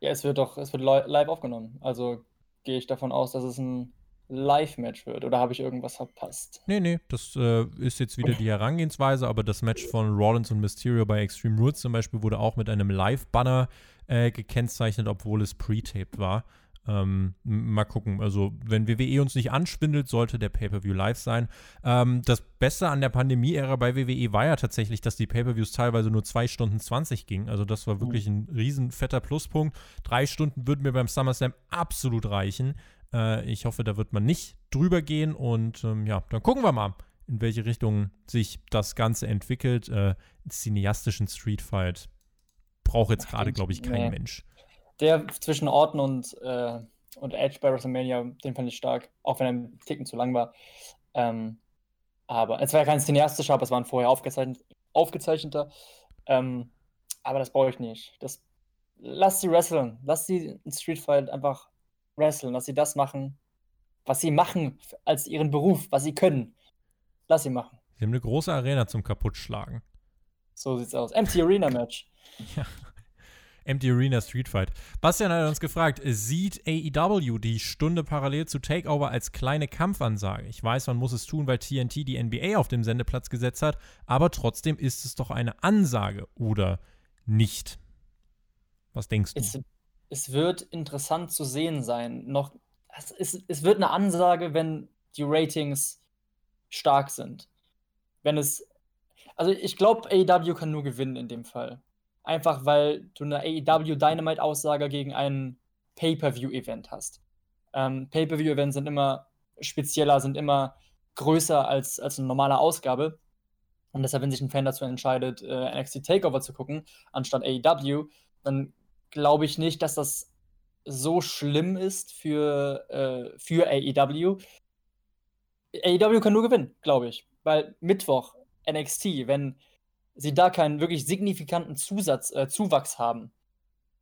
Ja, es wird doch, es wird live aufgenommen. Also gehe ich davon aus, dass es ein Live-Match wird. Oder habe ich irgendwas verpasst? Nee, nee, das äh, ist jetzt wieder die Herangehensweise, aber das Match von Rollins und Mysterio bei Extreme Rules zum Beispiel wurde auch mit einem Live-Banner äh, gekennzeichnet, obwohl es pre-taped war. Ähm, mal gucken. Also, wenn WWE uns nicht anspindelt, sollte der Pay-Per-View live sein. Ähm, das Beste an der Pandemie-Ära bei WWE war ja tatsächlich, dass die Pay-Per-Views teilweise nur 2 Stunden 20 gingen. Also, das war wirklich ein riesen fetter Pluspunkt. Drei Stunden würden mir beim SummerSlam absolut reichen. Äh, ich hoffe, da wird man nicht drüber gehen. Und ähm, ja, dann gucken wir mal, in welche Richtung sich das Ganze entwickelt. Äh, cineastischen Streetfight braucht jetzt gerade, glaube ich, kein nee. Mensch der zwischen Orton und, äh, und Edge bei WrestleMania, den fand ich stark, auch wenn er ein Ticken zu lang war. Ähm, aber es war ja kein cineastischer, aber es war ein vorher aufgezeichnet, aufgezeichneter. Ähm, aber das brauche ich nicht. Das, lass sie wresteln. Lass sie in Street Fight einfach wresteln. Lass sie das machen, was sie machen als ihren Beruf, was sie können. Lass sie machen. Sie haben eine große Arena zum Kaputtschlagen. So sieht's aus. Empty Arena Match. Ja. Empty Arena Street Fight. Bastian hat uns gefragt, sieht AEW die Stunde parallel zu Takeover als kleine Kampfansage? Ich weiß, man muss es tun, weil TNT die NBA auf dem Sendeplatz gesetzt hat, aber trotzdem ist es doch eine Ansage, oder nicht? Was denkst du? Es, es wird interessant zu sehen sein. Noch, es, es, es wird eine Ansage, wenn die Ratings stark sind. Wenn es. Also ich glaube, AEW kann nur gewinnen in dem Fall. Einfach weil du eine AEW Dynamite-Aussage gegen ein Pay-Per-View-Event hast. Ähm, Pay-Per-View-Events sind immer spezieller, sind immer größer als, als eine normale Ausgabe. Und deshalb, wenn sich ein Fan dazu entscheidet, äh, NXT Takeover zu gucken, anstatt AEW, dann glaube ich nicht, dass das so schlimm ist für, äh, für AEW. AEW kann nur gewinnen, glaube ich. Weil Mittwoch NXT, wenn sie da keinen wirklich signifikanten Zusatz, äh, Zuwachs haben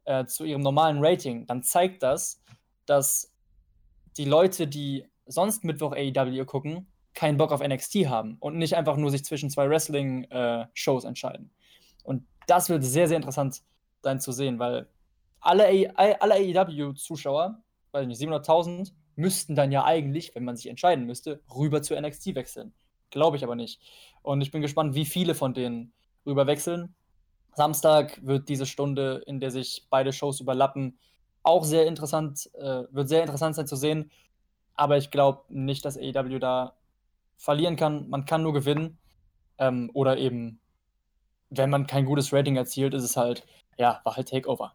äh, zu ihrem normalen Rating, dann zeigt das, dass die Leute, die sonst Mittwoch AEW gucken, keinen Bock auf NXT haben und nicht einfach nur sich zwischen zwei Wrestling-Shows äh, entscheiden. Und das wird sehr, sehr interessant sein zu sehen, weil alle, alle AEW-Zuschauer, weiß nicht, 700.000, müssten dann ja eigentlich, wenn man sich entscheiden müsste, rüber zu NXT wechseln. Glaube ich aber nicht. Und ich bin gespannt, wie viele von denen rüber wechseln. Samstag wird diese Stunde, in der sich beide Shows überlappen, auch sehr interessant, äh, wird sehr interessant sein zu sehen. Aber ich glaube nicht, dass AEW da verlieren kann. Man kann nur gewinnen. Ähm, oder eben, wenn man kein gutes Rating erzielt, ist es halt, ja, war halt Takeover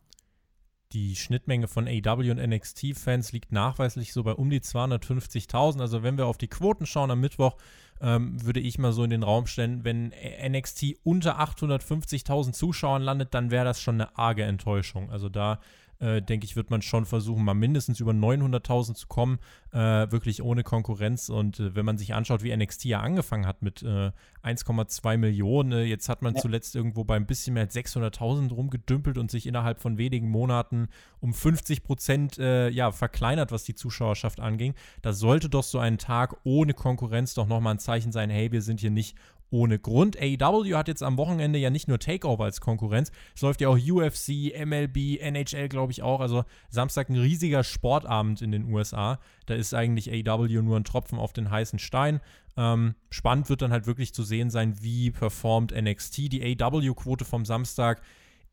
die Schnittmenge von AW und NXT-Fans liegt nachweislich so bei um die 250.000. Also wenn wir auf die Quoten schauen am Mittwoch, ähm, würde ich mal so in den Raum stellen, wenn NXT unter 850.000 Zuschauern landet, dann wäre das schon eine arge Enttäuschung. Also da äh, denke ich, wird man schon versuchen, mal mindestens über 900.000 zu kommen, äh, wirklich ohne Konkurrenz. Und äh, wenn man sich anschaut, wie NXT ja angefangen hat mit 1,2 äh, Millionen, äh, jetzt hat man ja. zuletzt irgendwo bei ein bisschen mehr als 600.000 rumgedümpelt und sich innerhalb von wenigen Monaten um 50 Prozent äh, ja, verkleinert, was die Zuschauerschaft anging. Da sollte doch so ein Tag ohne Konkurrenz doch nochmal ein Zeichen sein, hey, wir sind hier nicht ohne Grund. AEW hat jetzt am Wochenende ja nicht nur Takeover als Konkurrenz, es läuft ja auch UFC, MLB, NHL, glaube ich auch. Also Samstag ein riesiger Sportabend in den USA. Da ist eigentlich AEW nur ein Tropfen auf den heißen Stein. Ähm, spannend wird dann halt wirklich zu sehen sein, wie performt NXT. Die AEW-Quote vom Samstag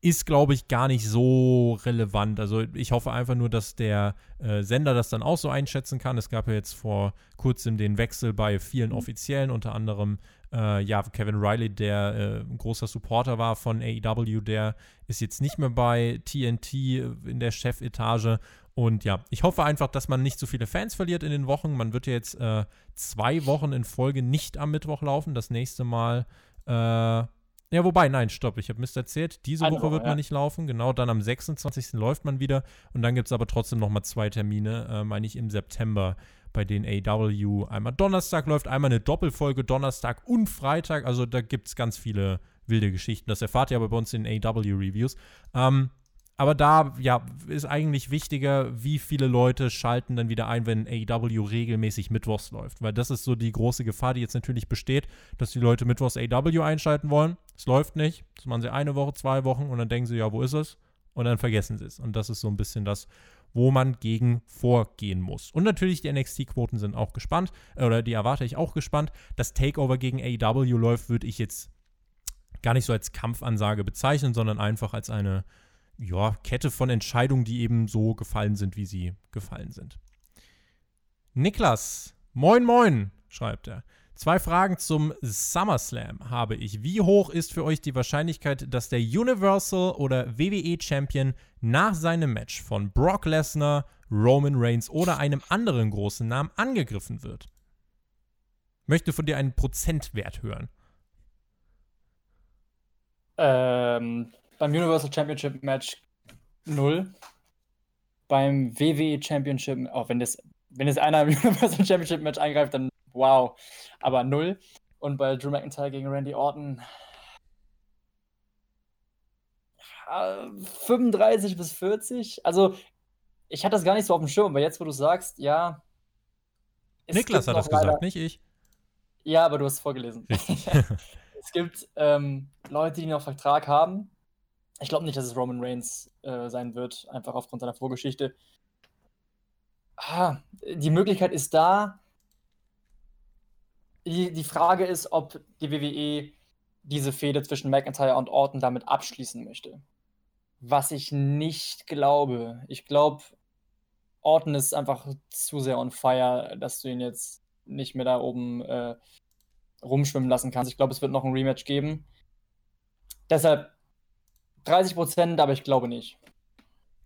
ist, glaube ich, gar nicht so relevant. Also ich hoffe einfach nur, dass der äh, Sender das dann auch so einschätzen kann. Es gab ja jetzt vor kurzem den Wechsel bei vielen mhm. Offiziellen, unter anderem äh, ja, Kevin Riley, der äh, ein großer Supporter war von AEW, der ist jetzt nicht mehr bei TNT in der Chefetage. Und ja, ich hoffe einfach, dass man nicht so viele Fans verliert in den Wochen. Man wird ja jetzt äh, zwei Wochen in Folge nicht am Mittwoch laufen. Das nächste Mal äh, ja, wobei, nein, stopp, ich habe Mist erzählt. Diese Woche wird man nicht laufen, genau. Dann am 26. läuft man wieder. Und dann gibt es aber trotzdem nochmal zwei Termine, äh, meine ich, im September, bei denen AW einmal Donnerstag läuft, einmal eine Doppelfolge Donnerstag und Freitag. Also da gibt es ganz viele wilde Geschichten. Das erfahrt ihr aber bei uns in AW-Reviews. Ähm, aber da, ja, ist eigentlich wichtiger, wie viele Leute schalten dann wieder ein, wenn AEW regelmäßig Mittwochs läuft. Weil das ist so die große Gefahr, die jetzt natürlich besteht, dass die Leute Mittwochs AEW einschalten wollen. Es läuft nicht. Das machen sie eine Woche, zwei Wochen und dann denken sie, ja, wo ist es? Und dann vergessen sie es. Und das ist so ein bisschen das, wo man gegen vorgehen muss. Und natürlich die NXT-Quoten sind auch gespannt, äh, oder die erwarte ich auch gespannt. Das Takeover gegen AEW läuft, würde ich jetzt gar nicht so als Kampfansage bezeichnen, sondern einfach als eine ja, Kette von Entscheidungen, die eben so gefallen sind, wie sie gefallen sind. Niklas, moin moin, schreibt er. Zwei Fragen zum SummerSlam habe ich. Wie hoch ist für euch die Wahrscheinlichkeit, dass der Universal oder WWE Champion nach seinem Match von Brock Lesnar, Roman Reigns oder einem anderen großen Namen angegriffen wird? Möchte von dir einen Prozentwert hören. Ähm, beim Universal Championship Match 0. Beim WWE Championship, auch wenn das, wenn das einer im Universal Championship Match eingreift, dann wow. Aber 0. Und bei Drew McIntyre gegen Randy Orton 35 bis 40. Also, ich hatte das gar nicht so auf dem Schirm, aber jetzt, wo du sagst, ja. Niklas hat das gesagt, nicht ich. Ja, aber du hast es vorgelesen. es gibt ähm, Leute, die noch Vertrag haben, ich glaube nicht, dass es Roman Reigns äh, sein wird, einfach aufgrund seiner Vorgeschichte. Ah, die Möglichkeit ist da. Die, die Frage ist, ob die WWE diese Fehde zwischen McIntyre und Orton damit abschließen möchte. Was ich nicht glaube. Ich glaube, Orton ist einfach zu sehr on fire, dass du ihn jetzt nicht mehr da oben äh, rumschwimmen lassen kannst. Ich glaube, es wird noch ein Rematch geben. Deshalb 30 Prozent, aber ich glaube nicht.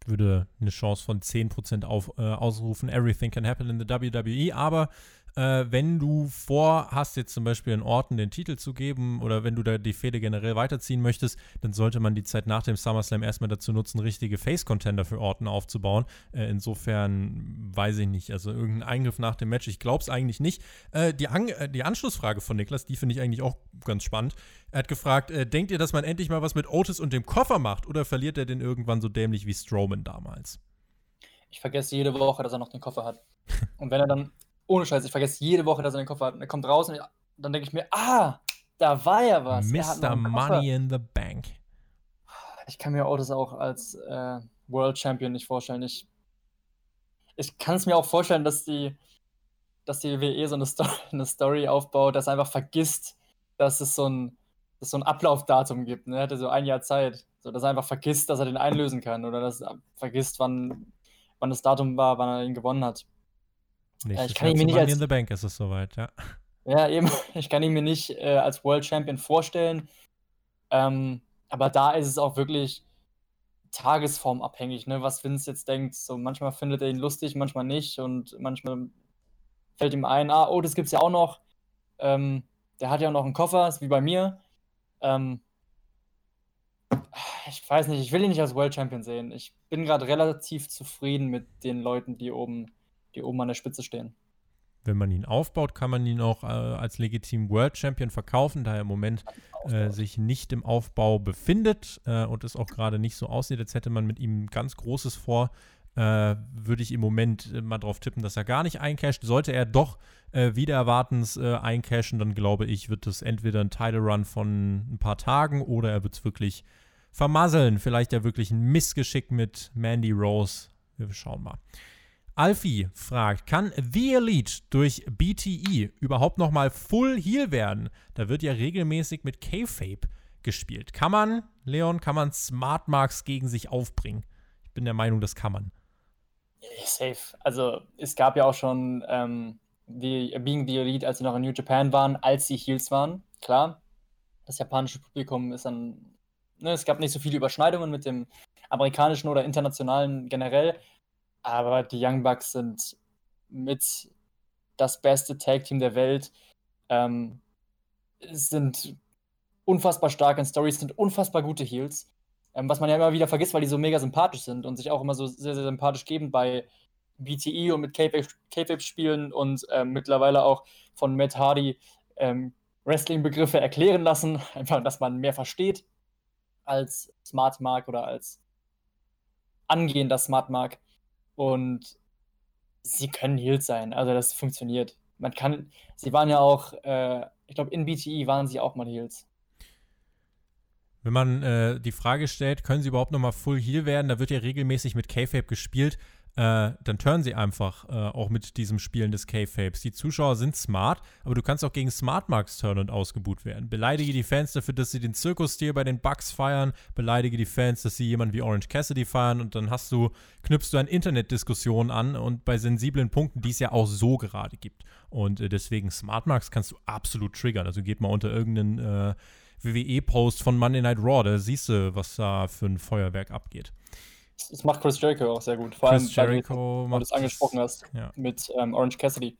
Würde eine Chance von 10 Prozent auf, äh, ausrufen. Everything can happen in the WWE. Aber äh, wenn du vorhast, jetzt zum Beispiel in Orten den Titel zu geben oder wenn du da die Fehde generell weiterziehen möchtest, dann sollte man die Zeit nach dem SummerSlam erstmal dazu nutzen, richtige Face-Contender für Orten aufzubauen. Äh, insofern weiß ich nicht. Also irgendein Eingriff nach dem Match, ich glaube es eigentlich nicht. Äh, die, An äh, die Anschlussfrage von Niklas, die finde ich eigentlich auch ganz spannend. Er hat gefragt, äh, denkt ihr, dass man endlich mal was mit Otis und dem Koffer macht oder verliert er den irgendwann so dämlich wie Strowman damals? Ich vergesse jede Woche, dass er noch den Koffer hat. Und wenn er dann ohne Scheiß, ich vergesse jede Woche, dass er den Koffer hat. Und er kommt raus und dann denke ich mir, ah, da war ja was. Mr. Money in the Bank. Ich kann mir Otis auch als äh, World Champion nicht vorstellen. Ich, ich kann es mir auch vorstellen, dass die, dass die WE so eine Story, eine Story aufbaut, dass er einfach vergisst, dass es so ein, dass so ein Ablaufdatum gibt. Ne? Er hatte so ein Jahr Zeit. So, dass er einfach vergisst, dass er den einlösen kann. Oder dass er vergisst, wann, wann das Datum war, wann er ihn gewonnen hat. Nächstes ich kann ihn mir nicht als, in the Bank ist es soweit, ja. Ja, eben. Ich kann ihn mir nicht äh, als World Champion vorstellen. Ähm, aber da ist es auch wirklich tagesformabhängig, ne? was Vince jetzt denkt. So, manchmal findet er ihn lustig, manchmal nicht. Und manchmal fällt ihm ein, ah, oh, das gibt's ja auch noch. Ähm, der hat ja auch noch einen Koffer, ist wie bei mir. Ähm, ich weiß nicht, ich will ihn nicht als World Champion sehen. Ich bin gerade relativ zufrieden mit den Leuten, die oben die oben an der Spitze stehen. Wenn man ihn aufbaut, kann man ihn auch äh, als legitim World Champion verkaufen, da er im Moment äh, sich nicht im Aufbau befindet äh, und es auch gerade nicht so aussieht, als hätte man mit ihm ganz Großes vor. Äh, würde ich im Moment äh, mal drauf tippen, dass er gar nicht eincasht. Sollte er doch äh, wieder erwartens eincashen, dann glaube ich, wird es entweder ein Title Run von ein paar Tagen oder er wird es wirklich vermasseln. Vielleicht ja wirklich ein Missgeschick mit Mandy Rose. Wir schauen mal. Alfie fragt, kann The Elite durch BTE überhaupt nochmal Full Heal werden? Da wird ja regelmäßig mit K-Fape gespielt. Kann man, Leon, kann man Smart Marks gegen sich aufbringen? Ich bin der Meinung, das kann man. Safe. Also es gab ja auch schon ähm, die Being the Elite, als sie noch in New Japan waren, als sie Heels waren. Klar, das japanische Publikum ist dann, ne, es gab nicht so viele Überschneidungen mit dem amerikanischen oder internationalen generell, aber die Young Bucks sind mit das beste Tag-Team der Welt, ähm, sind unfassbar stark in Stories, sind unfassbar gute Heels. Ähm, was man ja immer wieder vergisst, weil die so mega sympathisch sind und sich auch immer so sehr, sehr sympathisch geben bei BTE und mit K-Fape spielen und ähm, mittlerweile auch von Matt Hardy ähm, Wrestling-Begriffe erklären lassen, einfach, dass man mehr versteht als Smart Mark oder als angehender Smart Mark. Und sie können Heels sein, also das funktioniert. Man kann, sie waren ja auch, äh, ich glaube, in BTE waren sie auch mal Heels. Wenn man äh, die Frage stellt, können sie überhaupt nochmal Full Heal werden, da wird ja regelmäßig mit K-Fape gespielt äh, dann turnen sie einfach äh, auch mit diesem Spielen des K-Fapes. Die Zuschauer sind smart, aber du kannst auch gegen Smart Marks turnen und ausgebuht werden. Beleidige die Fans dafür, dass sie den Zirkusstil bei den Bugs feiern, beleidige die Fans, dass sie jemanden wie Orange Cassidy feiern und dann hast du, knüpfst du an Internetdiskussionen an und bei sensiblen Punkten, die es ja auch so gerade gibt. Und äh, deswegen Smart Marks kannst du absolut triggern. Also geht mal unter irgendeinen äh, WWE-Post von Monday Night Raw, da siehst du, was da für ein Feuerwerk abgeht. Das macht Chris Jericho auch sehr gut. Vor Chris allem, Jericho weil du es angesprochen hast ja. mit ähm, Orange Cassidy.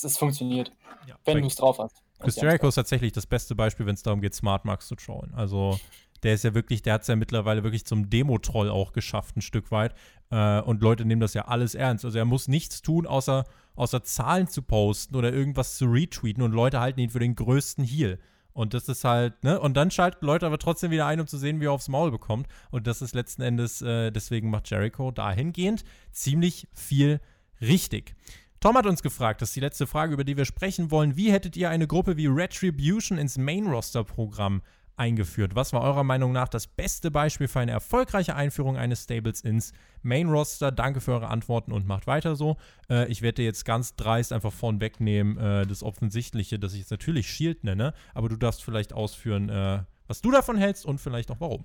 Das funktioniert, ja, wenn du es drauf hast. Chris Jericho ist tatsächlich das beste Beispiel, wenn es darum geht, Smart Marks zu trollen. Also der ist ja wirklich, der hat es ja mittlerweile wirklich zum Demo-Troll auch geschafft, ein Stück weit. Äh, und Leute nehmen das ja alles ernst. Also er muss nichts tun, außer, außer Zahlen zu posten oder irgendwas zu retweeten und Leute halten ihn für den größten Heal. Und das ist halt, ne? Und dann schalten Leute aber trotzdem wieder ein, um zu sehen, wie er aufs Maul bekommt. Und das ist letzten Endes, äh, deswegen macht Jericho dahingehend ziemlich viel richtig. Tom hat uns gefragt, das ist die letzte Frage, über die wir sprechen wollen. Wie hättet ihr eine Gruppe wie Retribution ins Main-Roster-Programm eingeführt. Was war eurer Meinung nach das beste Beispiel für eine erfolgreiche Einführung eines Stables ins Main Roster? Danke für eure Antworten und macht weiter so. Äh, ich werde jetzt ganz dreist einfach vornwegnehmen, äh, das Offensichtliche, dass ich jetzt natürlich Shield nenne, aber du darfst vielleicht ausführen, äh, was du davon hältst und vielleicht auch warum.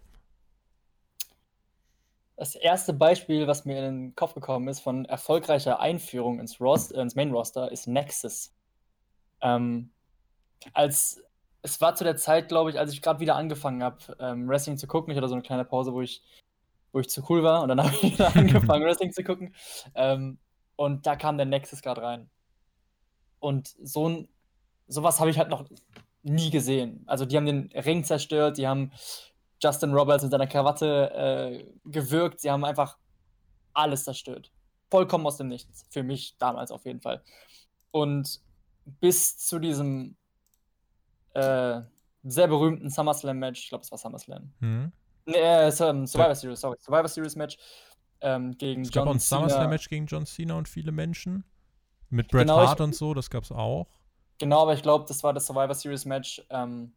Das erste Beispiel, was mir in den Kopf gekommen ist von erfolgreicher Einführung ins, Rost, ins Main Roster, ist Nexus. Ähm, als es war zu der Zeit, glaube ich, als ich gerade wieder angefangen habe, ähm, Wrestling zu gucken. Ich hatte so eine kleine Pause, wo ich, wo ich zu cool war und dann habe ich wieder angefangen, Wrestling zu gucken. Ähm, und da kam der Nexus gerade rein. Und so ein, sowas habe ich halt noch nie gesehen. Also die haben den Ring zerstört, die haben Justin Roberts mit seiner Krawatte äh, gewirkt, sie haben einfach alles zerstört. Vollkommen aus dem Nichts. Für mich damals auf jeden Fall. Und bis zu diesem äh, sehr berühmten SummerSlam-Match. Ich glaube, es war SummerSlam. Mhm. Nee, äh, Survivor Series, sorry. Survivor Series-Match ähm, gegen es John gab auch ein SummerSlam-Match gegen John Cena und viele Menschen. Mit Bret genau, Hart ich, und so, das gab es auch. Genau, aber ich glaube, das war das Survivor Series-Match, ähm,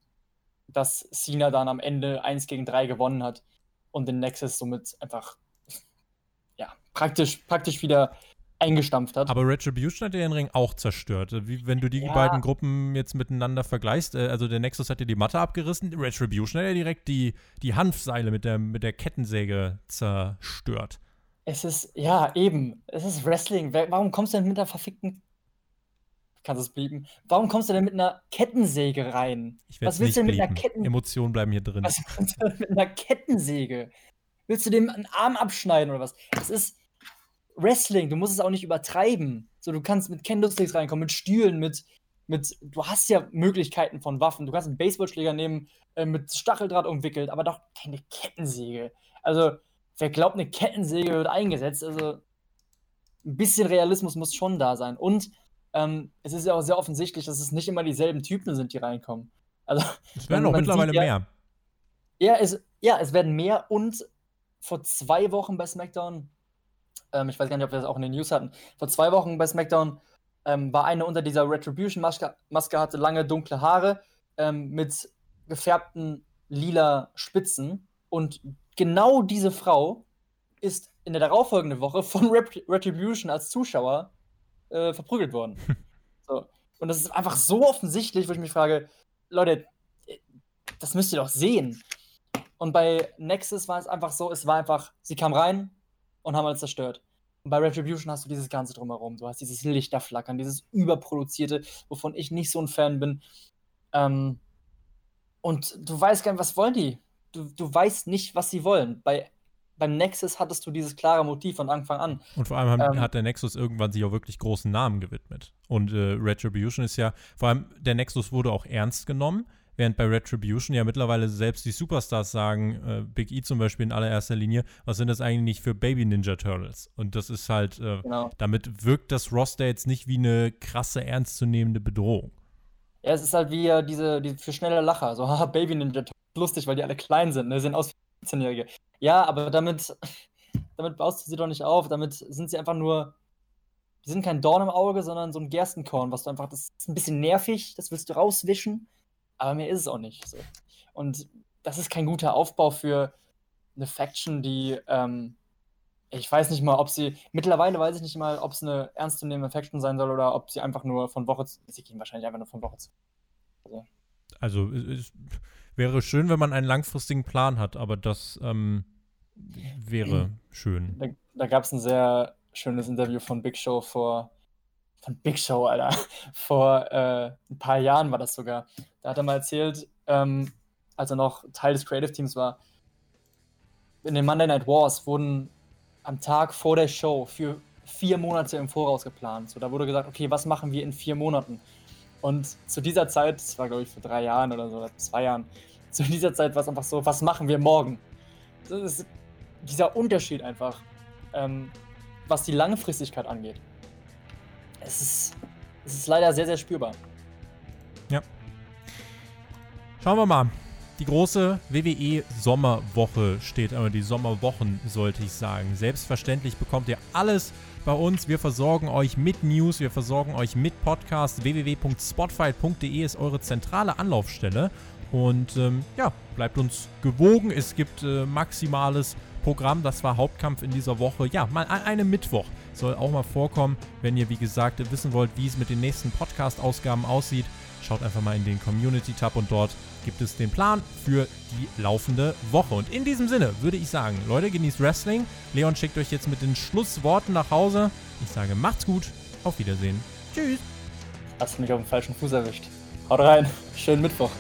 dass Cena dann am Ende 1 gegen 3 gewonnen hat und den Nexus somit einfach ja, praktisch, praktisch wieder eingestampft hat. Aber Retribution hat den Ring auch zerstört. Wie, wenn du die ja. beiden Gruppen jetzt miteinander vergleichst, äh, also der Nexus hat ja die Matte abgerissen, Retribution hat ja direkt die, die Hanfseile mit der, mit der Kettensäge zerstört. Es ist, ja, eben. Es ist Wrestling. Warum kommst du denn mit einer verfickten. Kannst es blieben? Warum kommst du denn mit einer Kettensäge rein? Was willst du denn mit einer Kettensäge? Emotionen bleiben hier drin. Was willst du denn mit einer Kettensäge? Willst du dem einen Arm abschneiden oder was? Es ist Wrestling, du musst es auch nicht übertreiben. So, du kannst mit Kendo-Sticks reinkommen, mit Stühlen, mit, mit, du hast ja Möglichkeiten von Waffen. Du kannst einen Baseballschläger nehmen, äh, mit Stacheldraht umwickelt, aber doch keine Kettensäge. Also, wer glaubt, eine Kettensäge wird eingesetzt? Also, ein bisschen Realismus muss schon da sein. Und ähm, es ist ja auch sehr offensichtlich, dass es nicht immer dieselben Typen sind, die reinkommen. Also, es werden auch mittlerweile ja, mehr. Ja es, ja, es werden mehr und vor zwei Wochen bei SmackDown ähm, ich weiß gar nicht, ob wir das auch in den News hatten. Vor zwei Wochen bei SmackDown ähm, war eine unter dieser Retribution-Maske, Maske hatte lange dunkle Haare ähm, mit gefärbten lila Spitzen. Und genau diese Frau ist in der darauffolgenden Woche von Ret Retribution als Zuschauer äh, verprügelt worden. so. Und das ist einfach so offensichtlich, wo ich mich frage, Leute, das müsst ihr doch sehen. Und bei Nexus war es einfach so, es war einfach, sie kam rein und haben alles zerstört. Und bei Retribution hast du dieses Ganze drumherum. Du hast dieses Lichterflackern, dieses Überproduzierte, wovon ich nicht so ein Fan bin. Ähm, und du weißt gar nicht, was wollen die? Du, du weißt nicht, was sie wollen. Bei, beim Nexus hattest du dieses klare Motiv von Anfang an. Und vor allem haben, ähm, hat der Nexus irgendwann sich auch wirklich großen Namen gewidmet. Und äh, Retribution ist ja, vor allem der Nexus wurde auch ernst genommen. Während bei Retribution ja mittlerweile selbst die Superstars sagen, äh, Big E zum Beispiel in allererster Linie, was sind das eigentlich nicht für Baby Ninja Turtles? Und das ist halt, äh, genau. damit wirkt das Roster jetzt nicht wie eine krasse, ernstzunehmende Bedrohung. Ja, es ist halt wie äh, diese, diese für schnelle Lacher, so, haha, Baby Ninja Turtles, lustig, weil die alle klein sind, ne, sehen aus wie 14-Jährige. Ja, aber damit, damit baust du sie doch nicht auf, damit sind sie einfach nur die sind kein Dorn im Auge, sondern so ein Gerstenkorn, was du einfach, das ist ein bisschen nervig, das willst du rauswischen aber mehr ist es auch nicht. So. Und das ist kein guter Aufbau für eine Faction, die, ähm, ich weiß nicht mal, ob sie, mittlerweile weiß ich nicht mal, ob es eine ernstzunehmende Faction sein soll oder ob sie einfach nur von Woche zu, sie gehen wahrscheinlich einfach nur von Woche zu. Also, also es wäre schön, wenn man einen langfristigen Plan hat, aber das ähm, wäre schön. Da, da gab es ein sehr schönes Interview von Big Show vor von Big Show, Alter. Vor äh, ein paar Jahren war das sogar. Da hat er mal erzählt, ähm, als er noch Teil des Creative Teams war, in den Monday Night Wars wurden am Tag vor der Show für vier Monate im Voraus geplant. So, da wurde gesagt, okay, was machen wir in vier Monaten? Und zu dieser Zeit, das war glaube ich vor drei Jahren oder so, oder zwei Jahren, zu dieser Zeit war es einfach so, was machen wir morgen? Das ist dieser Unterschied einfach, ähm, was die Langfristigkeit angeht es ist, es ist leider sehr, sehr spürbar. Schauen wir mal. Die große WWE Sommerwoche steht, aber die Sommerwochen sollte ich sagen. Selbstverständlich bekommt ihr alles bei uns. Wir versorgen euch mit News, wir versorgen euch mit Podcasts. www.spotfight.de ist eure zentrale Anlaufstelle. Und ähm, ja, bleibt uns gewogen. Es gibt äh, maximales Programm. Das war Hauptkampf in dieser Woche. Ja, mal an einem Mittwoch soll auch mal vorkommen. Wenn ihr, wie gesagt, wissen wollt, wie es mit den nächsten Podcast-Ausgaben aussieht, schaut einfach mal in den Community-Tab und dort gibt es den Plan für die laufende Woche. Und in diesem Sinne würde ich sagen, Leute, genießt Wrestling. Leon schickt euch jetzt mit den Schlussworten nach Hause. Ich sage, macht's gut. Auf Wiedersehen. Tschüss. Hast du mich auf dem falschen Fuß erwischt. Haut rein. Schönen Mittwoch.